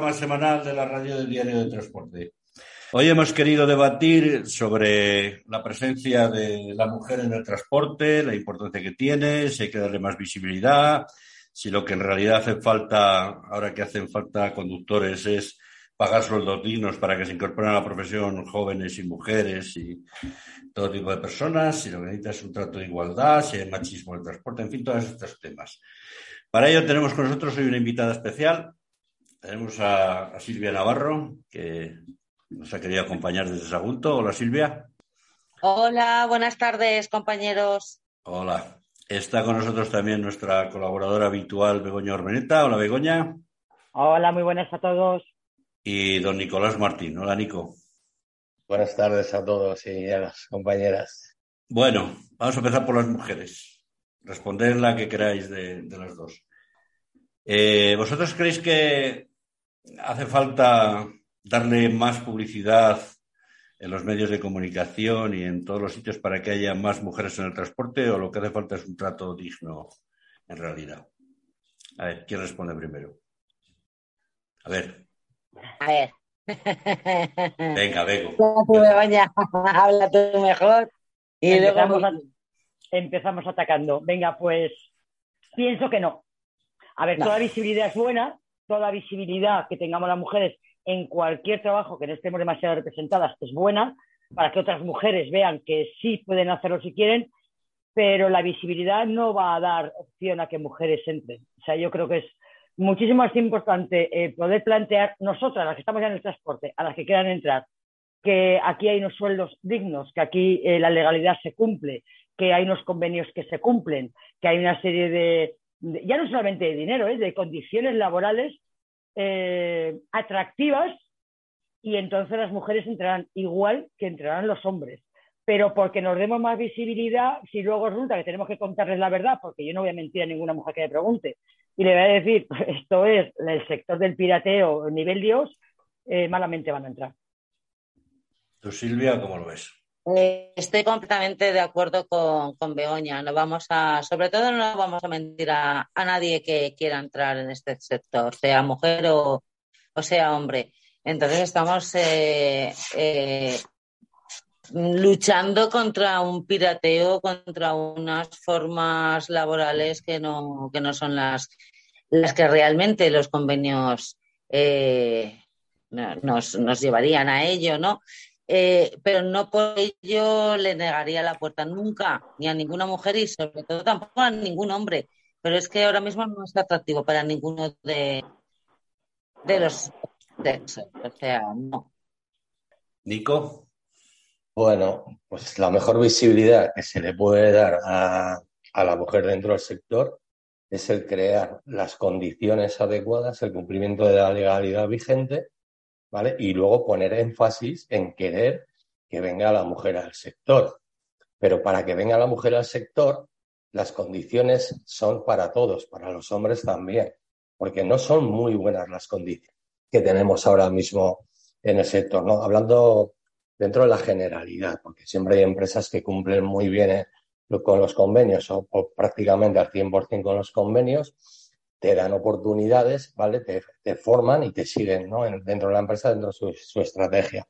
Programa semanal de la radio del Diario de Transporte. Hoy hemos querido debatir sobre la presencia de la mujer en el transporte, la importancia que tiene, si hay que darle más visibilidad, si lo que en realidad hace falta, ahora que hacen falta conductores, es pagar sueldos dignos para que se incorporen a la profesión jóvenes y mujeres y todo tipo de personas, si lo que necesita es un trato de igualdad, si hay machismo en el transporte, en fin, todos estos temas. Para ello tenemos con nosotros hoy una invitada especial. Tenemos a, a Silvia Navarro, que nos ha querido acompañar desde Sagunto. Hola, Silvia. Hola, buenas tardes, compañeros. Hola. Está con nosotros también nuestra colaboradora habitual, Begoña Ormeneta. Hola, Begoña. Hola, muy buenas a todos. Y don Nicolás Martín. Hola, Nico. Buenas tardes a todos y a las compañeras. Bueno, vamos a empezar por las mujeres. Responder la que queráis de, de las dos. Eh, ¿Vosotros creéis que hace falta darle más publicidad en los medios de comunicación y en todos los sitios para que haya más mujeres en el transporte o lo que hace falta es un trato digno en realidad? A ver, ¿quién responde primero? A ver. A ver. Venga. Begoña, habla tú mejor. Y empezamos, luego... a- empezamos atacando. Venga, pues pienso que no. A ver, No. toda visibilidad es buena, toda visibilidad que tengamos las mujeres en cualquier trabajo que no estemos demasiado representadas es buena para que otras mujeres vean que sí pueden hacerlo si quieren, pero la visibilidad no va a dar opción a que mujeres entren. O sea, yo creo que es muchísimo más importante eh, poder plantear nosotras, las que estamos ya en el transporte, a las que quieran entrar, que aquí hay unos sueldos dignos, que aquí eh, la legalidad se cumple, que hay unos convenios que se cumplen, que hay una serie de, de- ya no solamente de dinero, ¿eh? de condiciones laborales eh, atractivas y entonces las mujeres entrarán igual que entrarán los hombres. Pero porque nos demos más visibilidad, si luego resulta que tenemos que contarles la verdad, porque yo no voy a mentir a ninguna mujer que me pregunte, y le voy a decir, esto es el sector del pirateo nivel Dios, eh, malamente van a entrar. ¿Tú, Silvia, cómo lo ves? Estoy completamente de acuerdo con, con Begoña. No vamos a, sobre todo, no vamos a mentir a, a nadie que quiera entrar en este sector, sea mujer o, o sea hombre. Entonces estamos eh, eh, luchando contra un pirateo, contra unas formas laborales que no, que no son las, las que realmente los convenios eh, no- nos, nos llevarían a ello, ¿no? Eh, pero no por ello le negaría la puerta nunca, ni a ninguna mujer y sobre todo tampoco a ningún hombre. Pero es que ahora mismo no es atractivo para ninguno de, de los sexos. O sea, no. Nico. Bueno, pues la mejor visibilidad que se le puede dar a, a la mujer dentro del sector es el crear las condiciones adecuadas, el cumplimiento de la legalidad vigente, Y luego poner énfasis en querer que venga la mujer al sector. Pero para que venga la mujer al sector, las condiciones son para todos, para los hombres también, porque no son muy buenas las condiciones que tenemos ahora mismo en el sector, ¿no? Hablando dentro de la generalidad, porque siempre hay empresas que cumplen muy bien eh, con los convenios o, o prácticamente al 100% con los convenios, te dan oportunidades, ¿vale? Te, forman y te siguen, ¿no? En- dentro de la empresa, dentro de su, su estrategia.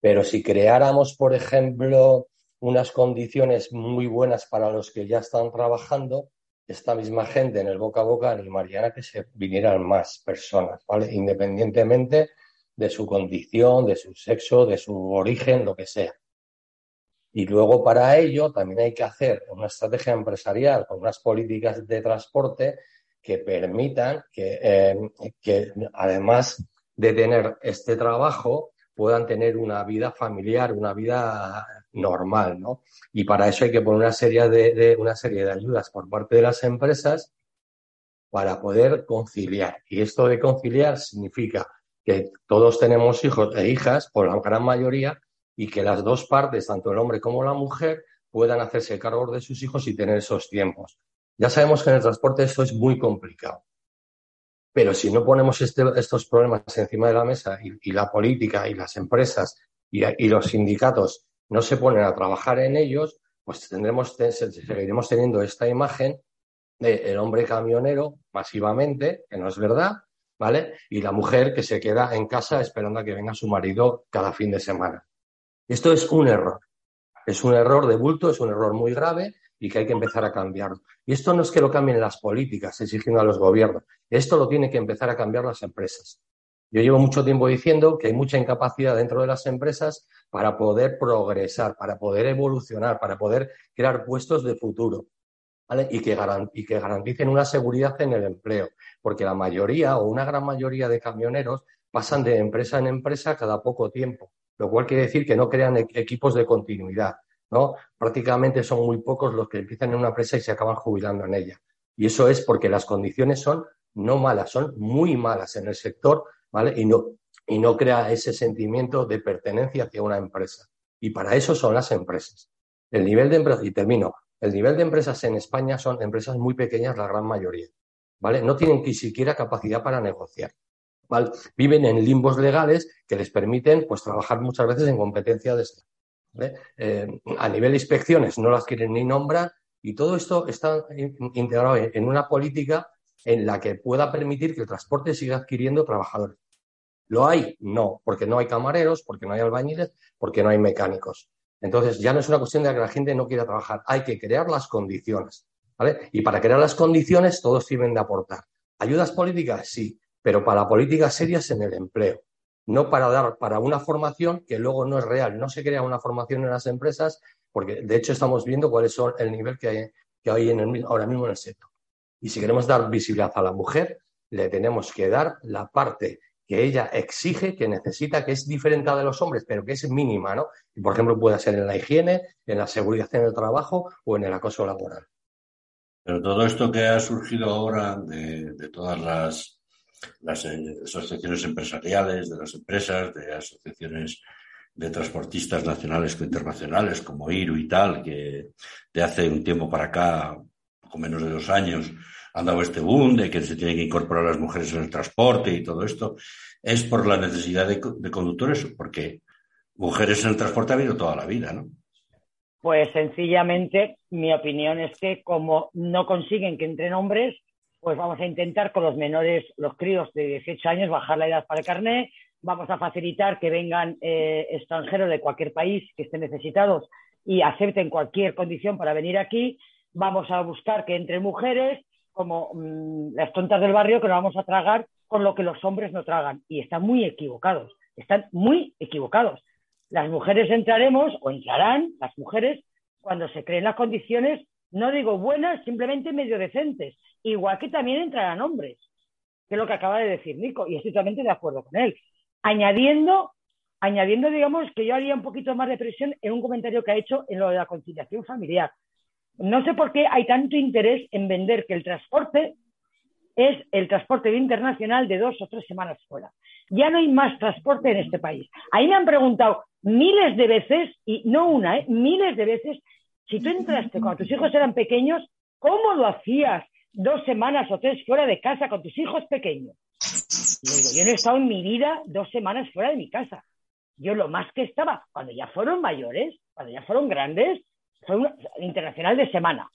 Pero si creáramos, por ejemplo, unas condiciones muy buenas para los que ya están trabajando, esta misma gente en el boca a boca animarían a que se vinieran más personas, ¿vale? Independientemente de su condición, de su sexo, de su origen, lo que sea. Y luego para ello también hay que hacer una estrategia empresarial con unas políticas de transporte que permitan que, eh, que además de tener este trabajo puedan tener una vida familiar, una vida normal, ¿no? Y para eso hay que poner una serie de, de- una serie de ayudas por parte de las empresas para poder conciliar. Y esto de conciliar significa que todos tenemos hijos e hijas, por la gran mayoría, y que las dos partes, tanto el hombre como la mujer, puedan hacerse cargo de sus hijos y tener esos tiempos. Ya sabemos que en el transporte esto es muy complicado. Pero si no ponemos este- estos problemas encima de la mesa y, la política y las empresas y, los sindicatos no se ponen a trabajar en ellos, pues tendremos, te- seguiremos teniendo esta imagen del hombre camionero masivamente, que no es verdad, ¿vale? Y la mujer que se queda en casa esperando a que venga su marido cada fin de semana. Esto es un error. Es un error de bulto, es un error muy grave y que hay que empezar a cambiarlo. Y esto no es que lo cambien las políticas exigiendo a los gobiernos, esto lo tiene que empezar a cambiar las empresas. Yo llevo mucho tiempo diciendo que hay mucha incapacidad dentro de las empresas para poder progresar, para poder evolucionar, para poder crear puestos de futuro. Y, que y que garanticen una seguridad en el empleo, porque la mayoría o una gran mayoría de camioneros pasan de empresa en empresa cada poco tiempo, lo cual quiere decir que no crean e-, equipos de continuidad. ¿No? Prácticamente son muy pocos los que empiezan en una empresa y se acaban jubilando en ella. Y eso es porque las condiciones son no malas, son muy malas en el sector, ¿vale? Y no, y no crea ese sentimiento de pertenencia hacia una empresa. Y para eso son las empresas. El nivel de empresas, y termino, el nivel de empresas en España son empresas muy pequeñas, la gran mayoría, ¿vale? No tienen ni siquiera capacidad para negociar. ¿vale? Viven en limbos legales que les permiten pues, trabajar muchas veces en competencia de Eh, a nivel de inspecciones no las quieren ni nombrar y todo esto está integrado en una política en la que pueda permitir que el transporte siga adquiriendo trabajadores. ¿Lo hay? No, porque no hay camareros, porque no hay albañiles, porque no hay mecánicos. Entonces, ya no es una cuestión de que la gente no quiera trabajar, hay que crear las condiciones. Y para crear las condiciones, todos tienen de aportar. ¿Ayudas políticas? Sí, pero para políticas serias en el empleo no para dar para una formación que luego no es real. No se crea una formación en las empresas porque de hecho estamos viendo cuáles son el nivel que hay, que hay en ahora mismo en el sector. Y si queremos dar visibilidad a la mujer, le tenemos que dar la parte que ella exige, que necesita, que es diferente a de los hombres, pero que es mínima, ¿no? Y, por ejemplo, puede ser en la higiene, en la seguridad en el trabajo o en el acoso laboral. Pero todo esto que ha surgido ahora de todas las las eh, asociaciones empresariales, de las empresas, de asociaciones de transportistas nacionales o internacionales como IRU y tal, que de hace un tiempo para acá, poco menos de dos años, han dado este boom de que se tienen que incorporar las mujeres en el transporte y todo esto, es por la necesidad de conductores, porque mujeres en el transporte ha habido toda la vida, ¿no? Pues sencillamente, mi opinión es que como no consiguen que entren hombres, pues vamos a intentar con los menores, los críos de 18 años, bajar la edad para el carnet, vamos a facilitar que vengan eh, extranjeros de cualquier país que estén necesitados y acepten cualquier condición para venir aquí, vamos a buscar que entre mujeres, como mm, las tontas del barrio, que nos vamos a tragar con lo que los hombres no tragan. Y están muy equivocados, están muy equivocados. Las mujeres entraremos o entrarán, las mujeres, cuando se creen las condiciones no digo buenas, simplemente medio decentes. Igual que también entrarán hombres, que es lo que acaba de decir Nico, y estoy totalmente de acuerdo con él. Añadiendo, añadiendo, digamos, que yo haría un poquito más de presión en un comentario que ha hecho en lo de la conciliación familiar. No sé por qué hay tanto interés en vender que el transporte es el transporte internacional de dos o tres semanas fuera. Ya no hay más transporte en este país. Ahí me han preguntado miles de veces, y no una, ¿eh? miles de veces, si tú entraste cuando tus hijos eran pequeños, ¿cómo lo hacías dos semanas o tres fuera de casa con tus hijos pequeños? yo no he estado en mi vida dos semanas fuera de mi casa. Yo lo más que estaba, cuando ya fueron mayores, cuando ya fueron grandes, fue un internacional de semana.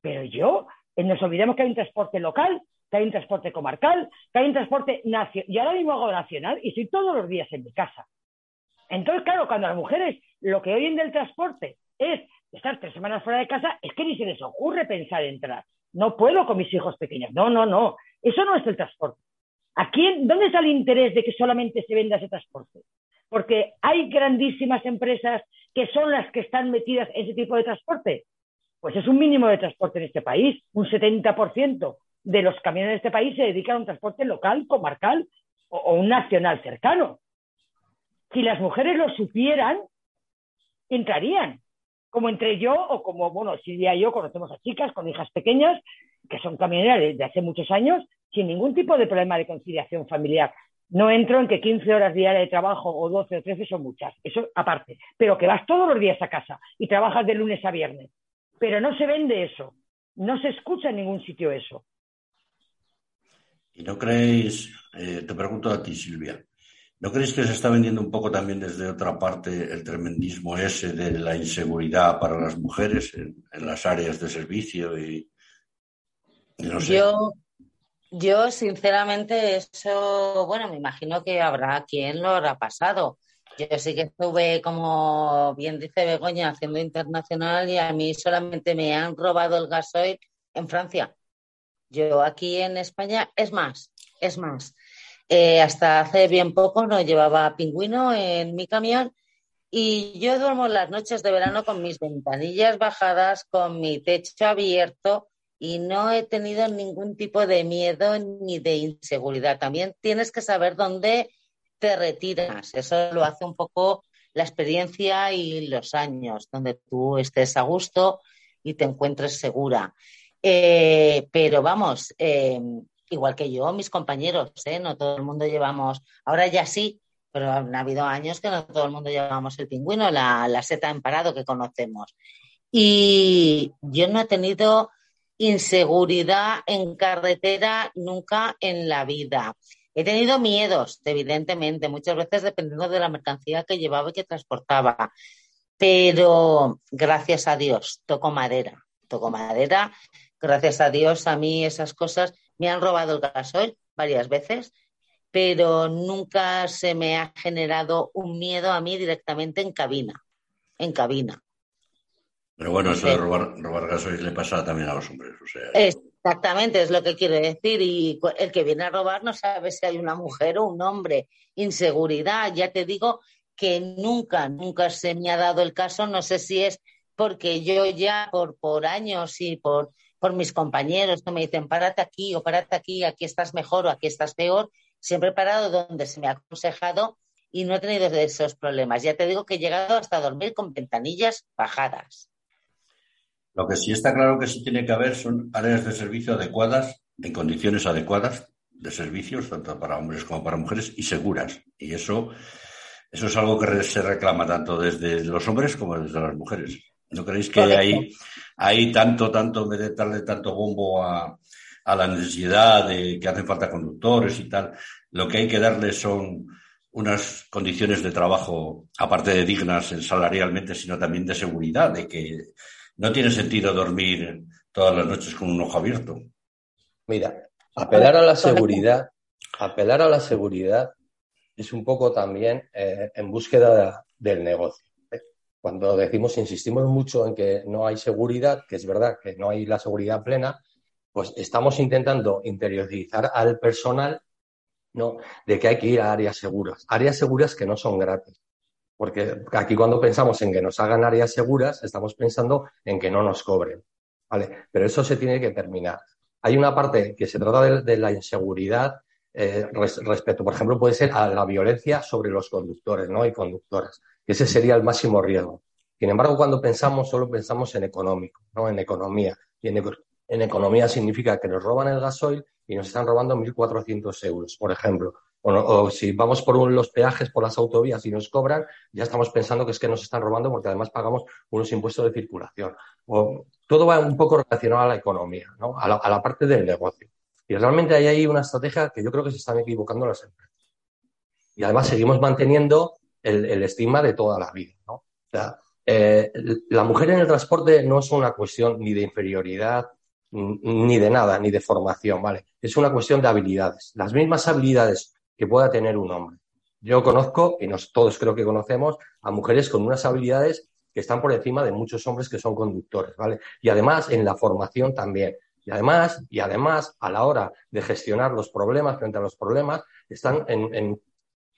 Pero yo, eh, nos olvidemos que hay un transporte local, que hay un transporte comarcal, que hay un transporte nacional. Yo ahora mismo hago nacional y estoy todos los días en mi casa. Entonces, claro, cuando las mujeres lo que oyen del transporte es estar tres semanas fuera de casa, es que ni se les ocurre pensar entrar. No puedo con mis hijos pequeños. No, no, no. Eso no es el transporte. ¿A quién, ¿Dónde está el interés de que solamente se venda ese transporte? Porque hay grandísimas empresas que son las que están metidas en ese tipo de transporte. Pues es un mínimo de transporte en este país. Un 70% de los camiones de este país se dedican a un transporte local, comarcal o, o un nacional cercano. Si las mujeres lo supieran, entrarían como entre yo o como, bueno, Silvia y yo conocemos a chicas con hijas pequeñas que son camioneras de hace muchos años sin ningún tipo de problema de conciliación familiar. No entro en que 15 horas diarias de trabajo o 12 o 13 son muchas, eso aparte, pero que vas todos los días a casa y trabajas de lunes a viernes. Pero no se vende eso, no se escucha en ningún sitio eso. ¿Y no creéis, eh, te pregunto a ti, Silvia, ¿No crees que se está vendiendo un poco también desde otra parte el tremendismo ese de la inseguridad para las mujeres en, las áreas de servicio? Y... Yo, yo, sinceramente, eso, bueno, me imagino que habrá quien lo habrá pasado. Yo sí que estuve, como bien dice Begoña, haciendo internacional y a mí solamente me han robado el gasoil en Francia. Yo aquí en España, es más, es más. Eh, hasta hace bien poco no llevaba pingüino en mi camión y yo duermo las noches de verano con mis ventanillas bajadas, con mi techo abierto y no he tenido ningún tipo de miedo ni de inseguridad. También tienes que saber dónde te retiras. Eso lo hace un poco la experiencia y los años, donde tú estés a gusto y te encuentres segura. Eh, pero vamos, eh, igual que yo, mis compañeros, ¿eh? no todo el mundo llevamos, ahora ya sí, pero han habido años que no todo el mundo llevamos el pingüino, la, la seta en parado que conocemos. Y yo no he tenido inseguridad en carretera nunca en la vida. He tenido miedos, evidentemente, muchas veces dependiendo de la mercancía que llevaba y que transportaba. Pero gracias a Dios, toco madera, toco madera. Gracias a Dios, a mí esas cosas me han robado el gasoil varias veces, pero nunca se me ha generado un miedo a mí directamente en cabina, en cabina. Pero bueno, eso de robar, robar gasoil le pasa también a los hombres. Exactamente, es lo que quiere decir. Y el que viene a robar no sabe si hay una mujer o un hombre. Inseguridad, ya te digo que nunca, nunca se me ha dado el caso. No sé si es porque yo ya por, por años y por, por mis compañeros que me dicen, párate aquí o párate aquí, aquí estás mejor o aquí estás peor. Siempre he parado donde se me ha aconsejado y no he tenido esos problemas. Ya te digo que he llegado hasta dormir con ventanillas bajadas. Lo que sí está claro que sí tiene que haber son áreas de servicio adecuadas, en condiciones adecuadas de servicios, tanto para hombres como para mujeres, y seguras. Y eso, eso es algo que se reclama tanto desde los hombres como desde las mujeres. ¿No creéis que hay, hay tanto, tanto, en de darle tanto bombo a, a la necesidad de que hacen falta conductores y tal, lo que hay que darle son unas condiciones de trabajo, aparte de dignas salarialmente, sino también de seguridad, de que no tiene sentido dormir todas las noches con un ojo abierto. Mira, apelar a la seguridad, apelar a la seguridad es un poco también eh, en búsqueda del negocio. Cuando decimos, insistimos mucho en que no hay seguridad, que es verdad que no hay la seguridad plena, pues estamos intentando interiorizar al personal ¿no? de que hay que ir a áreas seguras. Áreas seguras que no son gratis. Porque aquí cuando pensamos en que nos hagan áreas seguras, estamos pensando en que no nos cobren. ¿vale? Pero eso se tiene que terminar. Hay una parte que se trata de, la inseguridad eh, respecto, por ejemplo, puede ser a la violencia sobre los conductores ¿no? y conductoras. Ese sería el máximo riesgo. Sin embargo, cuando pensamos, solo pensamos en económico, ¿no? en economía. Y en, economía significa que nos roban el gasoil y nos están robando 1.400 euros, por ejemplo. O, si vamos por los peajes, por las autovías y nos cobran, ya estamos pensando que es que nos están robando porque además pagamos unos impuestos de circulación. O, todo va un poco relacionado a la economía, ¿no? a, la, parte del negocio. Y realmente ahí hay una estrategia que yo creo que se están equivocando las empresas. Y además seguimos manteniendo el, estigma de toda la vida. ¿no? O sea, eh, la mujer en el transporte no es una cuestión ni de inferioridad, ni de nada, ni de formación, ¿vale? Es una cuestión de habilidades. Las mismas habilidades que pueda tener un hombre. Yo conozco, y nos, todos creo que conocemos, a mujeres con unas habilidades que están por encima de muchos hombres que son conductores, ¿vale? Y además en la formación también. Y además, y además, a la hora de gestionar los problemas frente a los problemas, están en,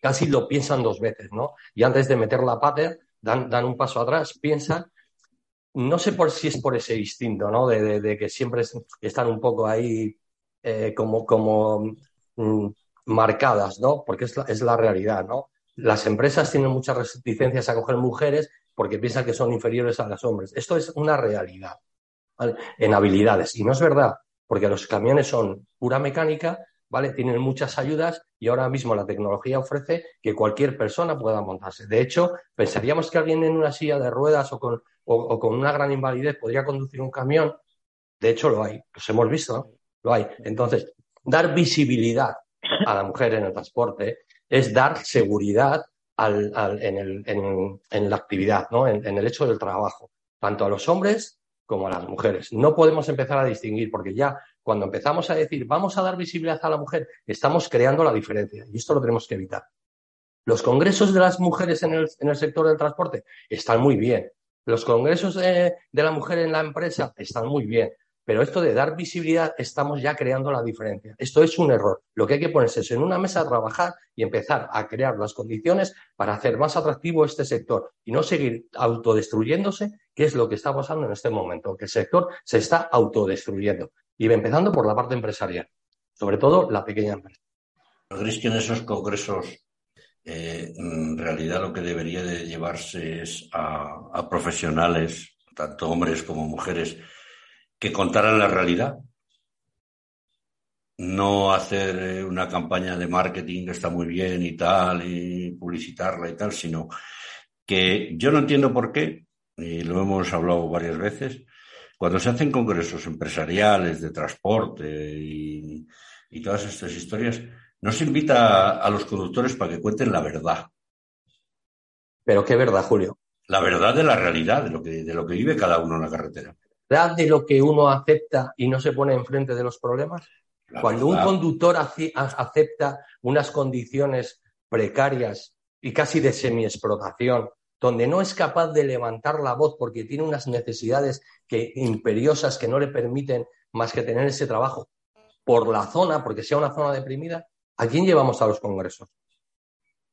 casi lo piensan dos veces, ¿no? Y antes de meter la pata, dan, un paso atrás, piensan, no sé por si es por ese instinto, ¿no? De, que siempre están un poco ahí eh, como, como mm, marcadas, ¿no? Porque es la, es la realidad, ¿no? Las empresas tienen muchas reticencias a coger mujeres porque piensan que son inferiores a los hombres. Esto es una realidad en habilidades. Y no es verdad, porque los camiones son pura mecánica, ¿vale? Tienen muchas ayudas y ahora mismo la tecnología ofrece que cualquier persona pueda montarse. De hecho, pensaríamos que alguien en una silla de ruedas o con, o, con una gran invalidez podría conducir un camión. De hecho, lo hay. Los hemos visto, ¿no? Lo hay. Entonces, dar visibilidad a la mujer en el transporte es dar seguridad en, la actividad, ¿no? en, el hecho del trabajo, tanto a los hombres como a las mujeres. No podemos empezar a distinguir porque ya cuando empezamos a decir vamos a dar visibilidad a la mujer, estamos creando la diferencia y esto lo tenemos que evitar. Los congresos de las mujeres en el, sector del transporte están muy bien. Los congresos de, de la mujer en la empresa están muy bien. Pero esto de dar visibilidad, estamos ya creando la diferencia. Esto es un error. Lo que hay que ponerse es en una mesa a trabajar y empezar a crear las condiciones para hacer más atractivo este sector y no seguir autodestruyéndose, que es lo que está pasando en este momento, que el sector se está autodestruyendo. Y empezando por la parte empresarial, sobre todo la pequeña empresa. ¿Crees que en esos congresos eh, en realidad lo que debería de llevarse es a profesionales, tanto hombres como mujeres, que contaran la realidad. No hacer eh, una campaña de marketing que está muy bien y tal, y publicitarla y tal, sino que yo no entiendo por qué, y lo hemos hablado varias veces, cuando se hacen congresos empresariales de transporte y, todas estas historias, no se invita a, los conductores para que cuenten la verdad. ¿Pero qué verdad, Julio? La verdad de la realidad, de lo que, de lo que vive cada uno en la carretera de lo que uno acepta y no se pone enfrente de los problemas? Cuando un conductor acepta unas condiciones precarias y casi de semiexplotación, donde no es capaz de levantar la voz porque tiene unas necesidades que, imperiosas que no le permiten más que tener ese trabajo por la zona, porque sea una zona deprimida, ¿a quién llevamos a los congresos?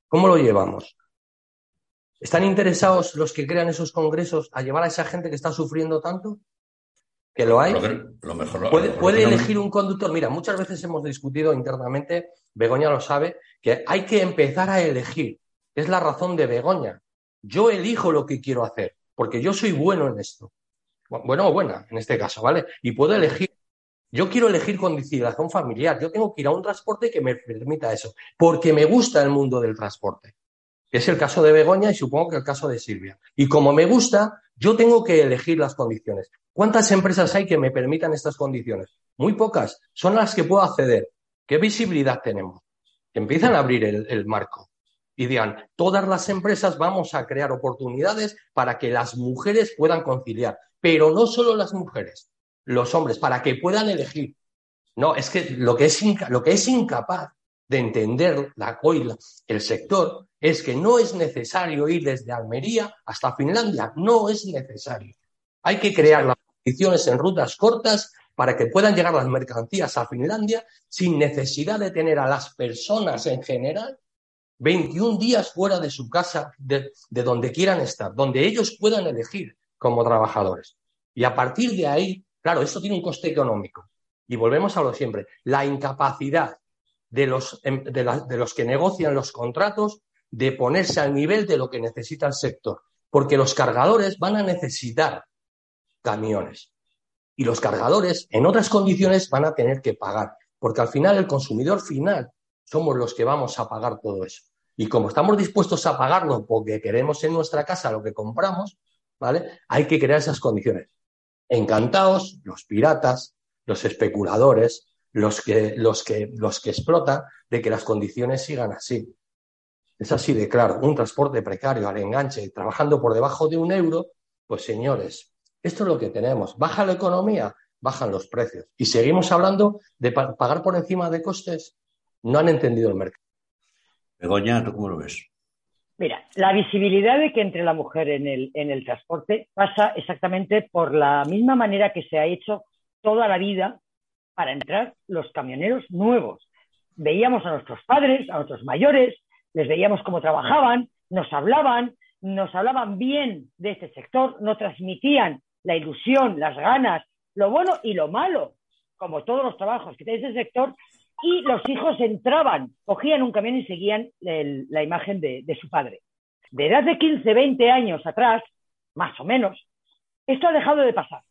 ¿Cómo lo llevamos? ¿Están interesados los que crean esos congresos a llevar a esa gente que está sufriendo tanto? que lo hay. puede, elegir un conductor. Mira, muchas veces hemos discutido internamente, Begoña lo sabe, que hay que empezar a elegir. Es la razón de Begoña. Yo elijo lo que quiero hacer, porque yo soy bueno en esto. Bueno o buena, en este caso, ¿vale? Y puedo elegir. Yo quiero elegir conciliación familiar. Yo tengo que ir a un transporte que me permita eso, porque me gusta el mundo del transporte. Es el caso de Begoña y supongo que el caso de Silvia. Y como me gusta, yo tengo que elegir las condiciones. ¿Cuántas empresas hay que me permitan estas condiciones? Muy pocas. Son las que puedo acceder. ¿Qué visibilidad tenemos? empiezan a abrir el, marco y digan, todas las empresas vamos a crear oportunidades para que las mujeres puedan conciliar, pero no solo las mujeres, los hombres, para que puedan elegir. No, es que lo que es, lo que es incapaz de entender la, hoy el sector es que no es necesario ir desde Almería hasta Finlandia, no es necesario. Hay que crear las condiciones en rutas cortas para que puedan llegar las mercancías a Finlandia sin necesidad de tener a las personas en general 21 días fuera de su casa, de, donde quieran estar, donde ellos puedan elegir como trabajadores. Y a partir de ahí, claro, esto tiene un coste económico. Y volvemos a lo siempre, la incapacidad de los, em, de los que negocian los contratos de ponerse al nivel de lo que necesita el sector. Porque los cargadores van a necesitar camiones. Y los cargadores, en otras condiciones, van a tener que pagar, porque al final el consumidor final somos los que vamos a pagar todo eso. Y como estamos dispuestos a pagarlo porque queremos en nuestra casa lo que compramos, ¿vale? Hay que crear esas condiciones. Encantados los piratas, los especuladores, los que, los que, los que explotan de que las condiciones sigan así. Es así de claro. Un transporte precario al enganche, trabajando por debajo de un euro, pues señores, esto es lo que tenemos. Baja la economía, bajan los precios. Y seguimos hablando de pagar por encima de costes. No han entendido el mercado. Begoña, ¿tú cómo lo ves? Mira, la visibilidad de que entre la mujer en el, en el transporte pasa exactamente por la misma manera que se ha hecho toda la vida para entrar los camioneros nuevos. Veíamos a nuestros padres, a nuestros mayores, les veíamos cómo trabajaban, nos hablaban, nos hablaban bien de este sector, nos transmitían la ilusión, las ganas, lo bueno y lo malo, como todos los trabajos que tiene ese sector, y los hijos entraban, cogían un camión y seguían la imagen de, su padre. De edad de 15, 20 años atrás, más o menos, esto ha dejado de pasar.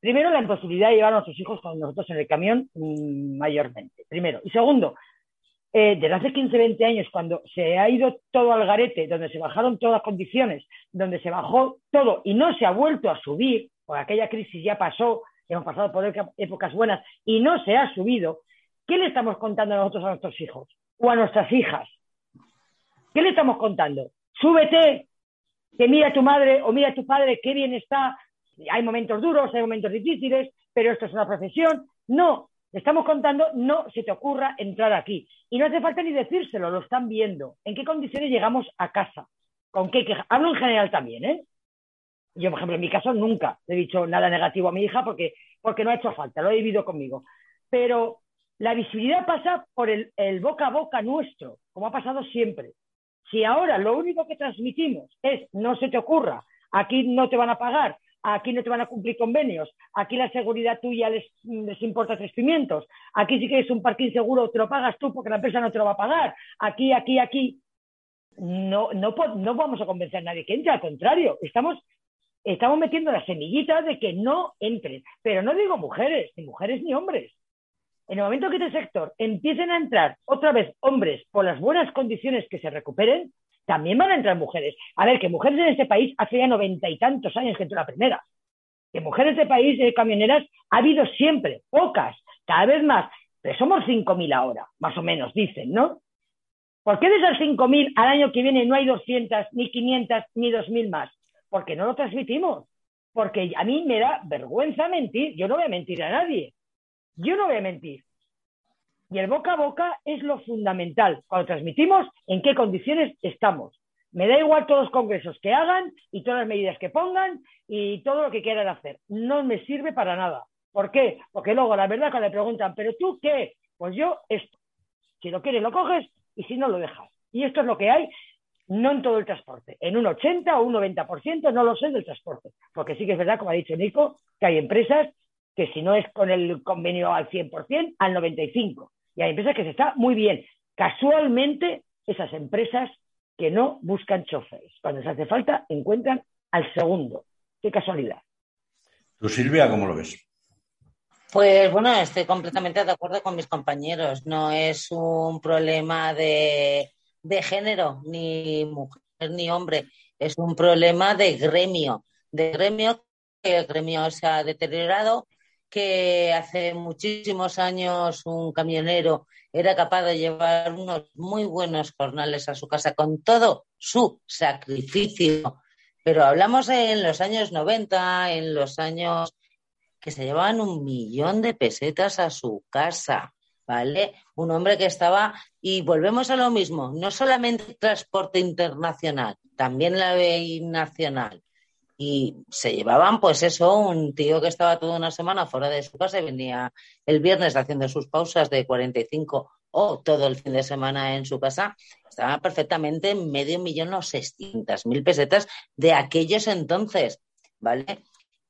Primero, la imposibilidad de llevar a nuestros hijos con nosotros en el camión mm, mayormente. Primero. Y segundo, eh, desde hace 15, 20 años, cuando se ha ido todo al garete, donde se bajaron todas las condiciones, donde se bajó todo y no se ha vuelto a subir, porque aquella crisis ya pasó, hemos pasado por épocas buenas y no se ha subido, ¿qué le estamos contando a nosotros a nuestros hijos o a nuestras hijas? ¿Qué le estamos contando? Súbete, que mira a tu madre o mira a tu padre, qué bien está, hay momentos duros, hay momentos difíciles, pero esto es una profesión. No, le estamos contando, no se te ocurra entrar aquí. Y no hace falta ni decírselo, lo están viendo. ¿En qué condiciones llegamos a casa? ¿Con qué Hablo en general también, ¿eh? Yo, por ejemplo, en mi caso nunca le he dicho nada negativo a mi hija porque, porque no ha hecho falta, lo he vivido conmigo. Pero la visibilidad pasa por el, boca a boca nuestro, como ha pasado siempre. Si ahora lo único que transmitimos es no se te ocurra, aquí no te van a pagar, aquí no te van a cumplir convenios, aquí la seguridad tuya les, les importa tres pimientos, aquí si quieres un parking seguro te lo pagas tú porque la empresa no te lo va a pagar, aquí, aquí, aquí, no, no, no vamos a convencer a nadie que entre, al contrario, estamos, estamos metiendo las semillitas de que no entren, pero no digo mujeres, ni mujeres ni hombres. En el momento que este sector empiecen a entrar otra vez hombres por las buenas condiciones que se recuperen, también van a entrar mujeres. A ver, que mujeres en este país hace ya noventa y tantos años que entró la primera. Que mujeres de país de camioneras ha habido siempre, pocas, cada vez más. Pero somos 5.000 ahora, más o menos, dicen, ¿no? ¿Por qué de esas 5.000 al año que viene no hay 200, ni 500, ni 2.000 más? Porque no lo transmitimos. Porque a mí me da vergüenza mentir. Yo no voy a mentir a nadie. Yo no voy a mentir. Y el boca a boca es lo fundamental. Cuando transmitimos, en qué condiciones estamos. Me da igual todos los congresos que hagan y todas las medidas que pongan y todo lo que quieran hacer. No me sirve para nada. ¿Por qué? Porque luego, la verdad, cuando le preguntan, ¿pero tú qué? Pues yo esto. Si lo quieres, lo coges y si no, lo dejas. Y esto es lo que hay, no en todo el transporte. En un 80 o un 90%, no lo sé del transporte. Porque sí que es verdad, como ha dicho Nico, que hay empresas que si no es con el convenio al 100%, al 95%. Y hay empresas que se está muy bien. Casualmente, esas empresas que no buscan choferes. Cuando se hace falta, encuentran al segundo. Qué casualidad. ¿Tú, Silvia, cómo lo ves? Pues bueno, estoy completamente de acuerdo con mis compañeros. No es un problema de, de género, ni mujer ni hombre. Es un problema de gremio. De gremio, que el gremio se ha deteriorado, que hace muchísimos años un camionero era capaz de llevar unos muy buenos jornales a su casa con todo su sacrificio. Pero hablamos en los años 90, en los años que se llevaban un millón de pesetas a su casa, ¿vale? Un hombre que estaba, y volvemos a lo mismo, no solamente transporte internacional, también la ley nacional y se llevaban, pues eso, un tío que estaba toda una semana fuera de su casa y venía el viernes haciendo sus pausas de 45 o todo el fin de semana en su casa, estaba perfectamente en medio millón o 600 mil pesetas de aquellos entonces, ¿vale?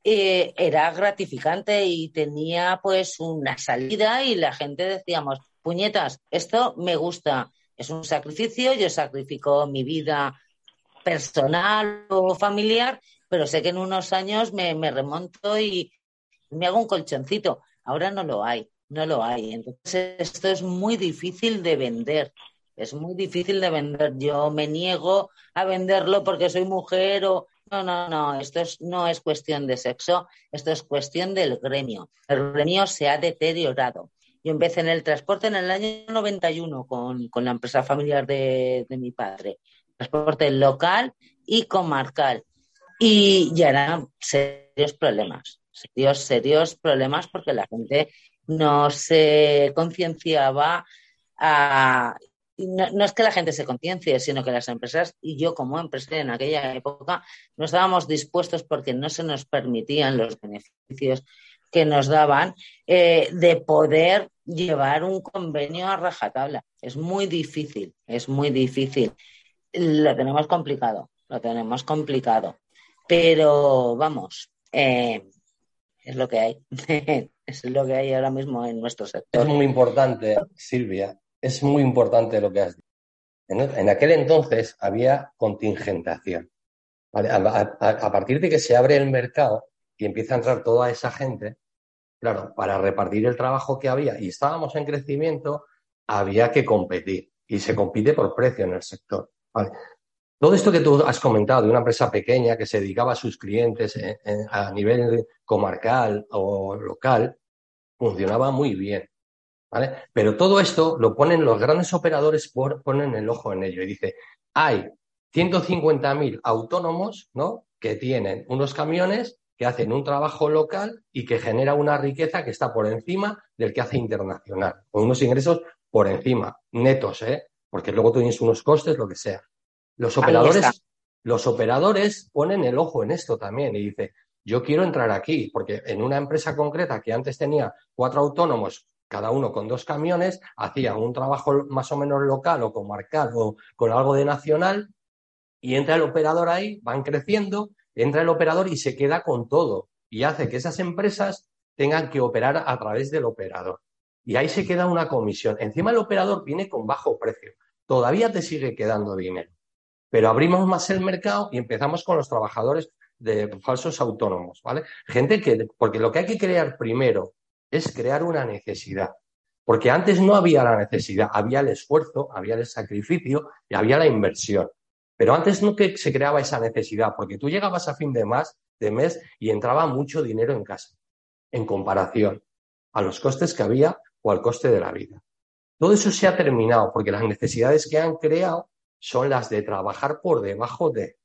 era gratificante y tenía pues una salida y la gente decíamos, puñetas, esto me gusta, es un sacrificio, yo sacrifico mi vida personal o familiar pero sé que en unos años me, remonto y me hago un colchoncito. Ahora no lo hay, no lo hay. Entonces, esto es muy difícil de vender. Es muy difícil de vender. Yo me niego a venderlo porque soy mujer o... No, no, no, esto no es cuestión de sexo, esto es cuestión del gremio. El gremio se ha deteriorado. Yo empecé en el transporte en el año 91 con, con la empresa familiar de, de mi padre. Transporte local y comarcal y ya eran serios problemas, serios, serios problemas porque la gente no se concienciaba no, es que la gente se conciencie, sino que las empresas y yo como empresaria en aquella época no estábamos dispuestos porque no se nos permitían los beneficios que nos daban eh, de poder llevar un convenio a rajatabla. Es muy difícil, es muy difícil. Lo tenemos complicado, lo tenemos complicado. Pero vamos, eh, es lo que hay. es lo que hay ahora mismo en nuestro sector. Es muy importante, Silvia, es muy importante lo que has dicho. En, aquel entonces había contingentación. A, partir de que se abre el mercado y empieza a entrar toda esa gente, claro, para repartir el trabajo que había y estábamos en crecimiento, había que competir y se compite por precio en el sector. Todo esto que tú has comentado de una empresa pequeña que se dedicaba a sus clientes a nivel comarcal o local, funcionaba muy bien. ¿vale? Pero todo esto lo ponen los grandes operadores, por, ponen el ojo en ello y dice, hay 150.000 autónomos ¿no? que tienen unos camiones que hacen un trabajo local y que genera una riqueza que está por encima del que hace internacional, con unos ingresos por encima, netos, ¿eh? porque luego tienes unos costes, lo que sea. Los operadores, los operadores ponen el ojo en esto también y dice, yo quiero entrar aquí, porque en una empresa concreta que antes tenía cuatro autónomos, cada uno con dos camiones, hacían un trabajo más o menos local o comarcal o con algo de nacional, y entra el operador ahí, van creciendo, entra el operador y se queda con todo, y hace que esas empresas tengan que operar a través del operador. Y ahí se queda una comisión. Encima el operador viene con bajo precio. Todavía te sigue quedando dinero. Pero abrimos más el mercado y empezamos con los trabajadores de falsos autónomos, ¿vale? Gente que, porque lo que hay que crear primero es crear una necesidad. Porque antes no había la necesidad, había el esfuerzo, había el sacrificio y había la inversión. Pero antes no se creaba esa necesidad, porque tú llegabas a fin de de mes y entraba mucho dinero en casa, en comparación a los costes que había o al coste de la vida. Todo eso se ha terminado porque las necesidades que han creado son las de trabajar por debajo de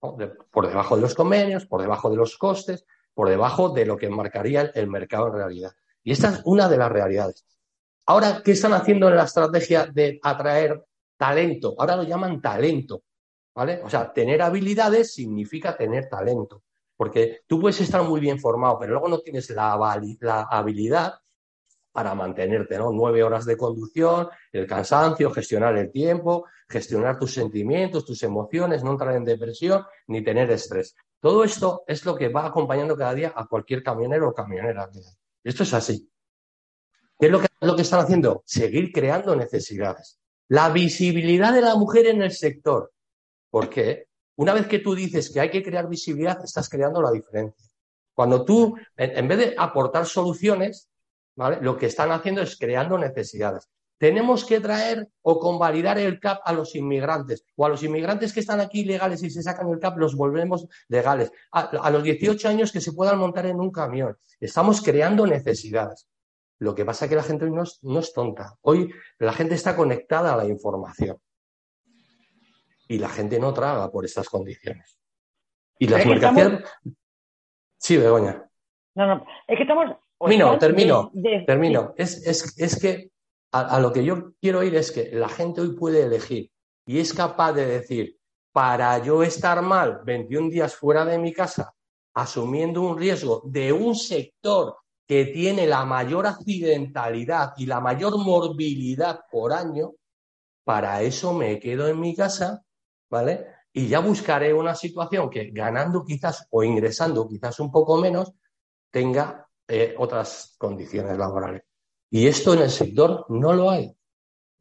por debajo de los convenios, por debajo de los costes, por debajo de lo que marcaría el, mercado en realidad. Y esta es una de las realidades. Ahora, ¿qué están haciendo en la estrategia de atraer talento? Ahora lo llaman talento, ¿vale? O sea, tener habilidades significa tener talento, porque tú puedes estar muy bien formado, pero luego no tienes la, la habilidad para mantenerte, ¿no? Nueve horas de conducción, el cansancio, gestionar el tiempo, gestionar tus sentimientos, tus emociones, no entrar en depresión ni tener estrés. Todo esto es lo que va acompañando cada día a cualquier camionero o camionera. Esto es así. ¿Qué es lo que, lo que están haciendo? Seguir creando necesidades. La visibilidad de la mujer en el sector. ¿Por qué? Una vez que tú dices que hay que crear visibilidad, estás creando la diferencia. Cuando tú, en vez de aportar soluciones, lo que están haciendo es creando necesidades. Tenemos que traer o convalidar el CAP a los inmigrantes o a los inmigrantes que están aquí ilegales y se sacan el CAP los volvemos legales. A, los 18 años que se puedan montar en un camión. Estamos creando necesidades. Lo que pasa es que la gente hoy no es, no es tonta. Hoy la gente está conectada a la información. Y la gente no traga por estas condiciones. Y las mercancías. Sí, Begoña. No, no, es que estamos Termino, termino, termino. Es, que a, lo que yo quiero ir es que la gente hoy puede elegir y es capaz de decir, para yo estar mal 21 días fuera de mi casa, asumiendo un riesgo de un sector que tiene la mayor accidentalidad y la mayor morbilidad por año, para eso me quedo en mi casa, ¿vale? Y ya buscaré una situación que ganando quizás o ingresando quizás un poco menos, tenga eh, otras condiciones laborales. Y esto en el sector no lo hay.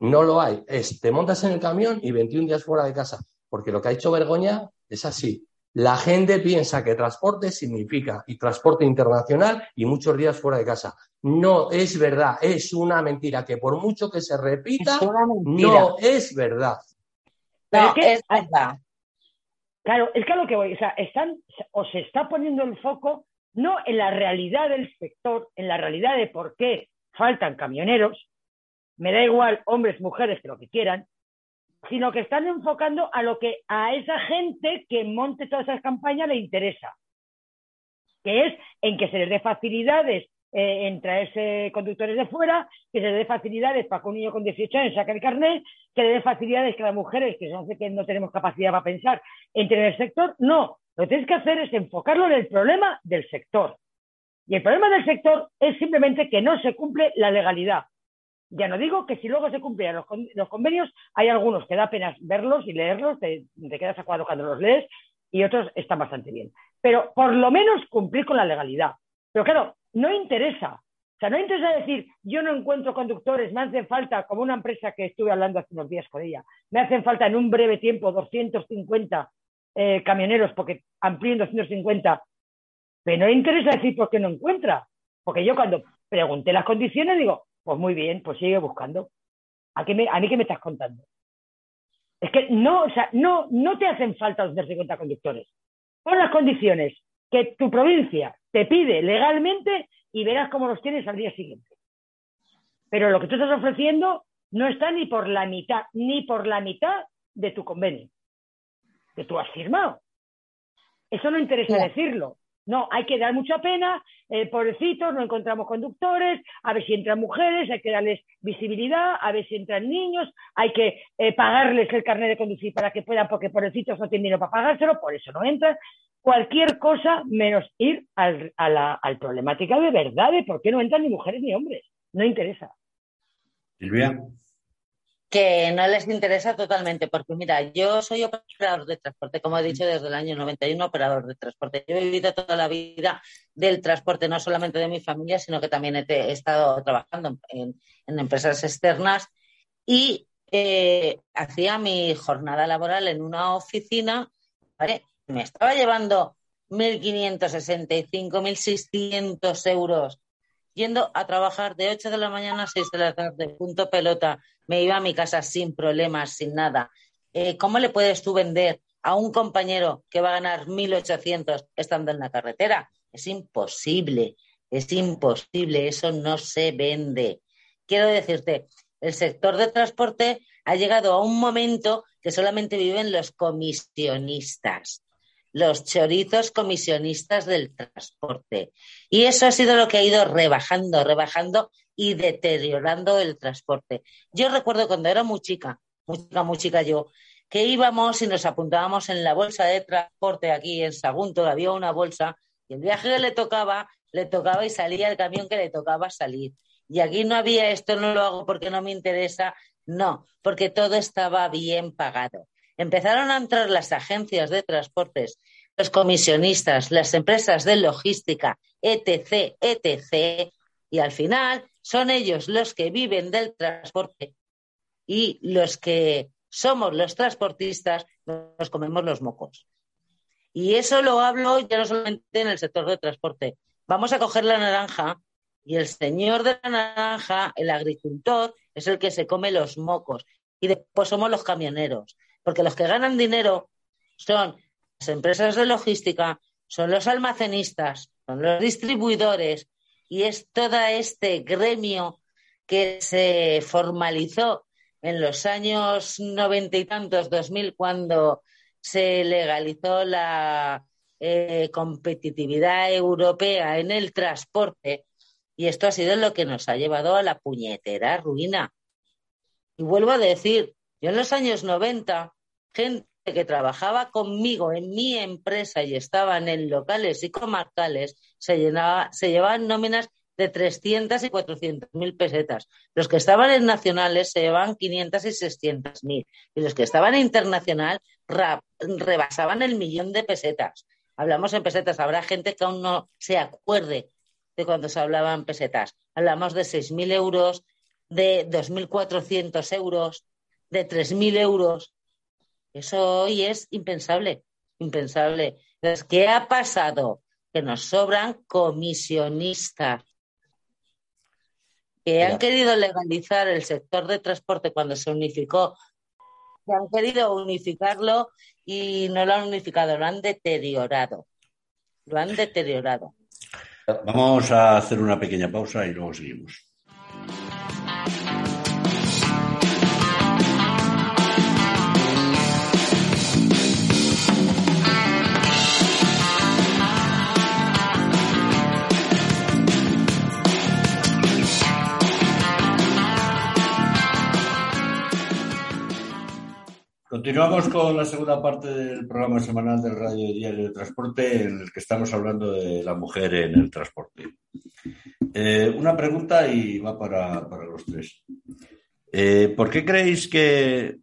No lo hay. Es, te montas en el camión y 21 días fuera de casa. Porque lo que ha hecho Vergoña es así. La gente piensa que transporte significa y transporte internacional y muchos días fuera de casa. No es verdad, es una mentira que por mucho que se repita, no es verdad. Pero es verdad. Claro, es que a lo que voy, o sea, están, o se está poniendo el foco no en la realidad del sector, en la realidad de por qué faltan camioneros, me da igual hombres, mujeres, que lo que quieran, sino que están enfocando a lo que a esa gente que monte todas esas campañas le interesa, que es en que se les dé facilidades eh, en traerse conductores de fuera, que se les dé facilidades para que un niño con 18 años saque el carnet, que le dé facilidades que las mujeres, que sé que no tenemos capacidad para pensar, entren en el sector. No, lo que tienes que hacer es enfocarlo en el problema del sector. Y el problema del sector es simplemente que no se cumple la legalidad. Ya no digo que si luego se cumplieran los, convenios, hay algunos que da pena verlos y leerlos, te, quedas a cuando los lees, y otros están bastante bien. Pero por lo menos cumplir con la legalidad. Pero claro, no interesa. O sea, no interesa decir, yo no encuentro conductores, me hacen falta, como una empresa que estuve hablando hace unos días con ella, me hacen falta en un breve tiempo 250 eh, camioneros porque amplíen 250, pero no le interesa decir por qué no encuentra. Porque yo cuando pregunté las condiciones digo, pues muy bien, pues sigue buscando. ¿A, qué me, a mí qué me estás contando? Es que no, o sea, no, no te hacen falta los 250 conductores. Pon las condiciones que tu provincia te pide legalmente y verás cómo los tienes al día siguiente. Pero lo que tú estás ofreciendo no está ni por la mitad, ni por la mitad de tu convenio que tú has firmado. Eso no interesa decirlo. No, hay que dar mucha pena, eh, pobrecitos, no encontramos conductores, a ver si entran mujeres, hay que darles visibilidad, a ver si entran niños, hay que eh, pagarles el carnet de conducir para que puedan, porque pobrecitos no tienen dinero para pagárselo, por eso no entran. Cualquier cosa menos ir al, a la al problemática de verdad de por qué no entran ni mujeres ni hombres. No interesa. Silvia que no les interesa totalmente, porque mira, yo soy operador de transporte, como he dicho, desde el año 91 operador de transporte. Yo he vivido toda la vida del transporte, no solamente de mi familia, sino que también he, estado trabajando en, empresas externas y eh, hacía mi jornada laboral en una oficina, ¿vale? Me estaba llevando 1.565, 1.600 euros yendo a trabajar de 8 de la mañana a 6 de la tarde, punto pelota, me iba a mi casa sin problemas, sin nada. Eh, ¿Cómo le puedes tú vender a un compañero que va a ganar 1.800 estando en la carretera? Es imposible, es imposible, eso no se vende. Quiero decirte, el sector de transporte ha llegado a un momento que solamente viven los comisionistas los chorizos comisionistas del transporte. Y eso ha sido lo que ha ido rebajando, rebajando y deteriorando el transporte. Yo recuerdo cuando era muy chica, muy chica, muy chica yo, que íbamos y nos apuntábamos en la bolsa de transporte aquí en Sagunto, había una bolsa, y el viaje que le tocaba, le tocaba y salía el camión que le tocaba salir. Y aquí no había esto, no lo hago porque no me interesa, no, porque todo estaba bien pagado empezaron a entrar las agencias de transportes, los comisionistas, las empresas de logística, etc., etc., y al final son ellos los que viven del transporte y los que somos los transportistas nos comemos los mocos. Y eso lo hablo ya no solamente en el sector de transporte. Vamos a coger la naranja y el señor de la naranja, el agricultor, es el que se come los mocos. Y después somos los camioneros porque los que ganan dinero son las empresas de logística, son los almacenistas, son los distribuidores y es todo este gremio que se formalizó en los años noventa y tantos, dos mil, cuando se legalizó la eh, competitividad europea en el transporte. Y esto ha sido lo que nos ha llevado a la puñetera ruina. Y vuelvo a decir, yo en los años 90 gente que trabajaba conmigo en mi empresa y estaban en locales y comarcales, se, llenaba, se llevaban nóminas de 300 y 400 mil pesetas. Los que estaban en nacionales se llevaban 500 y 600 mil. Y los que estaban en internacional rebasaban el millón de pesetas. Hablamos en pesetas. Habrá gente que aún no se acuerde de cuando se hablaba en pesetas. Hablamos de 6.000 euros, de 2.400 euros, de 3.000 euros. Eso hoy es impensable, impensable. Entonces, ¿qué ha pasado? Que nos sobran comisionistas que han querido legalizar el sector de transporte cuando se unificó, que han querido unificarlo y no lo han unificado, lo han deteriorado. Lo han deteriorado. Vamos a hacer una pequeña pausa y luego seguimos. Continuamos con la segunda parte del programa semanal del Radio Diario de Transporte, en el que estamos hablando de la mujer en el transporte. Eh, una pregunta y va para, los tres. Eh, ¿Por qué creéis que,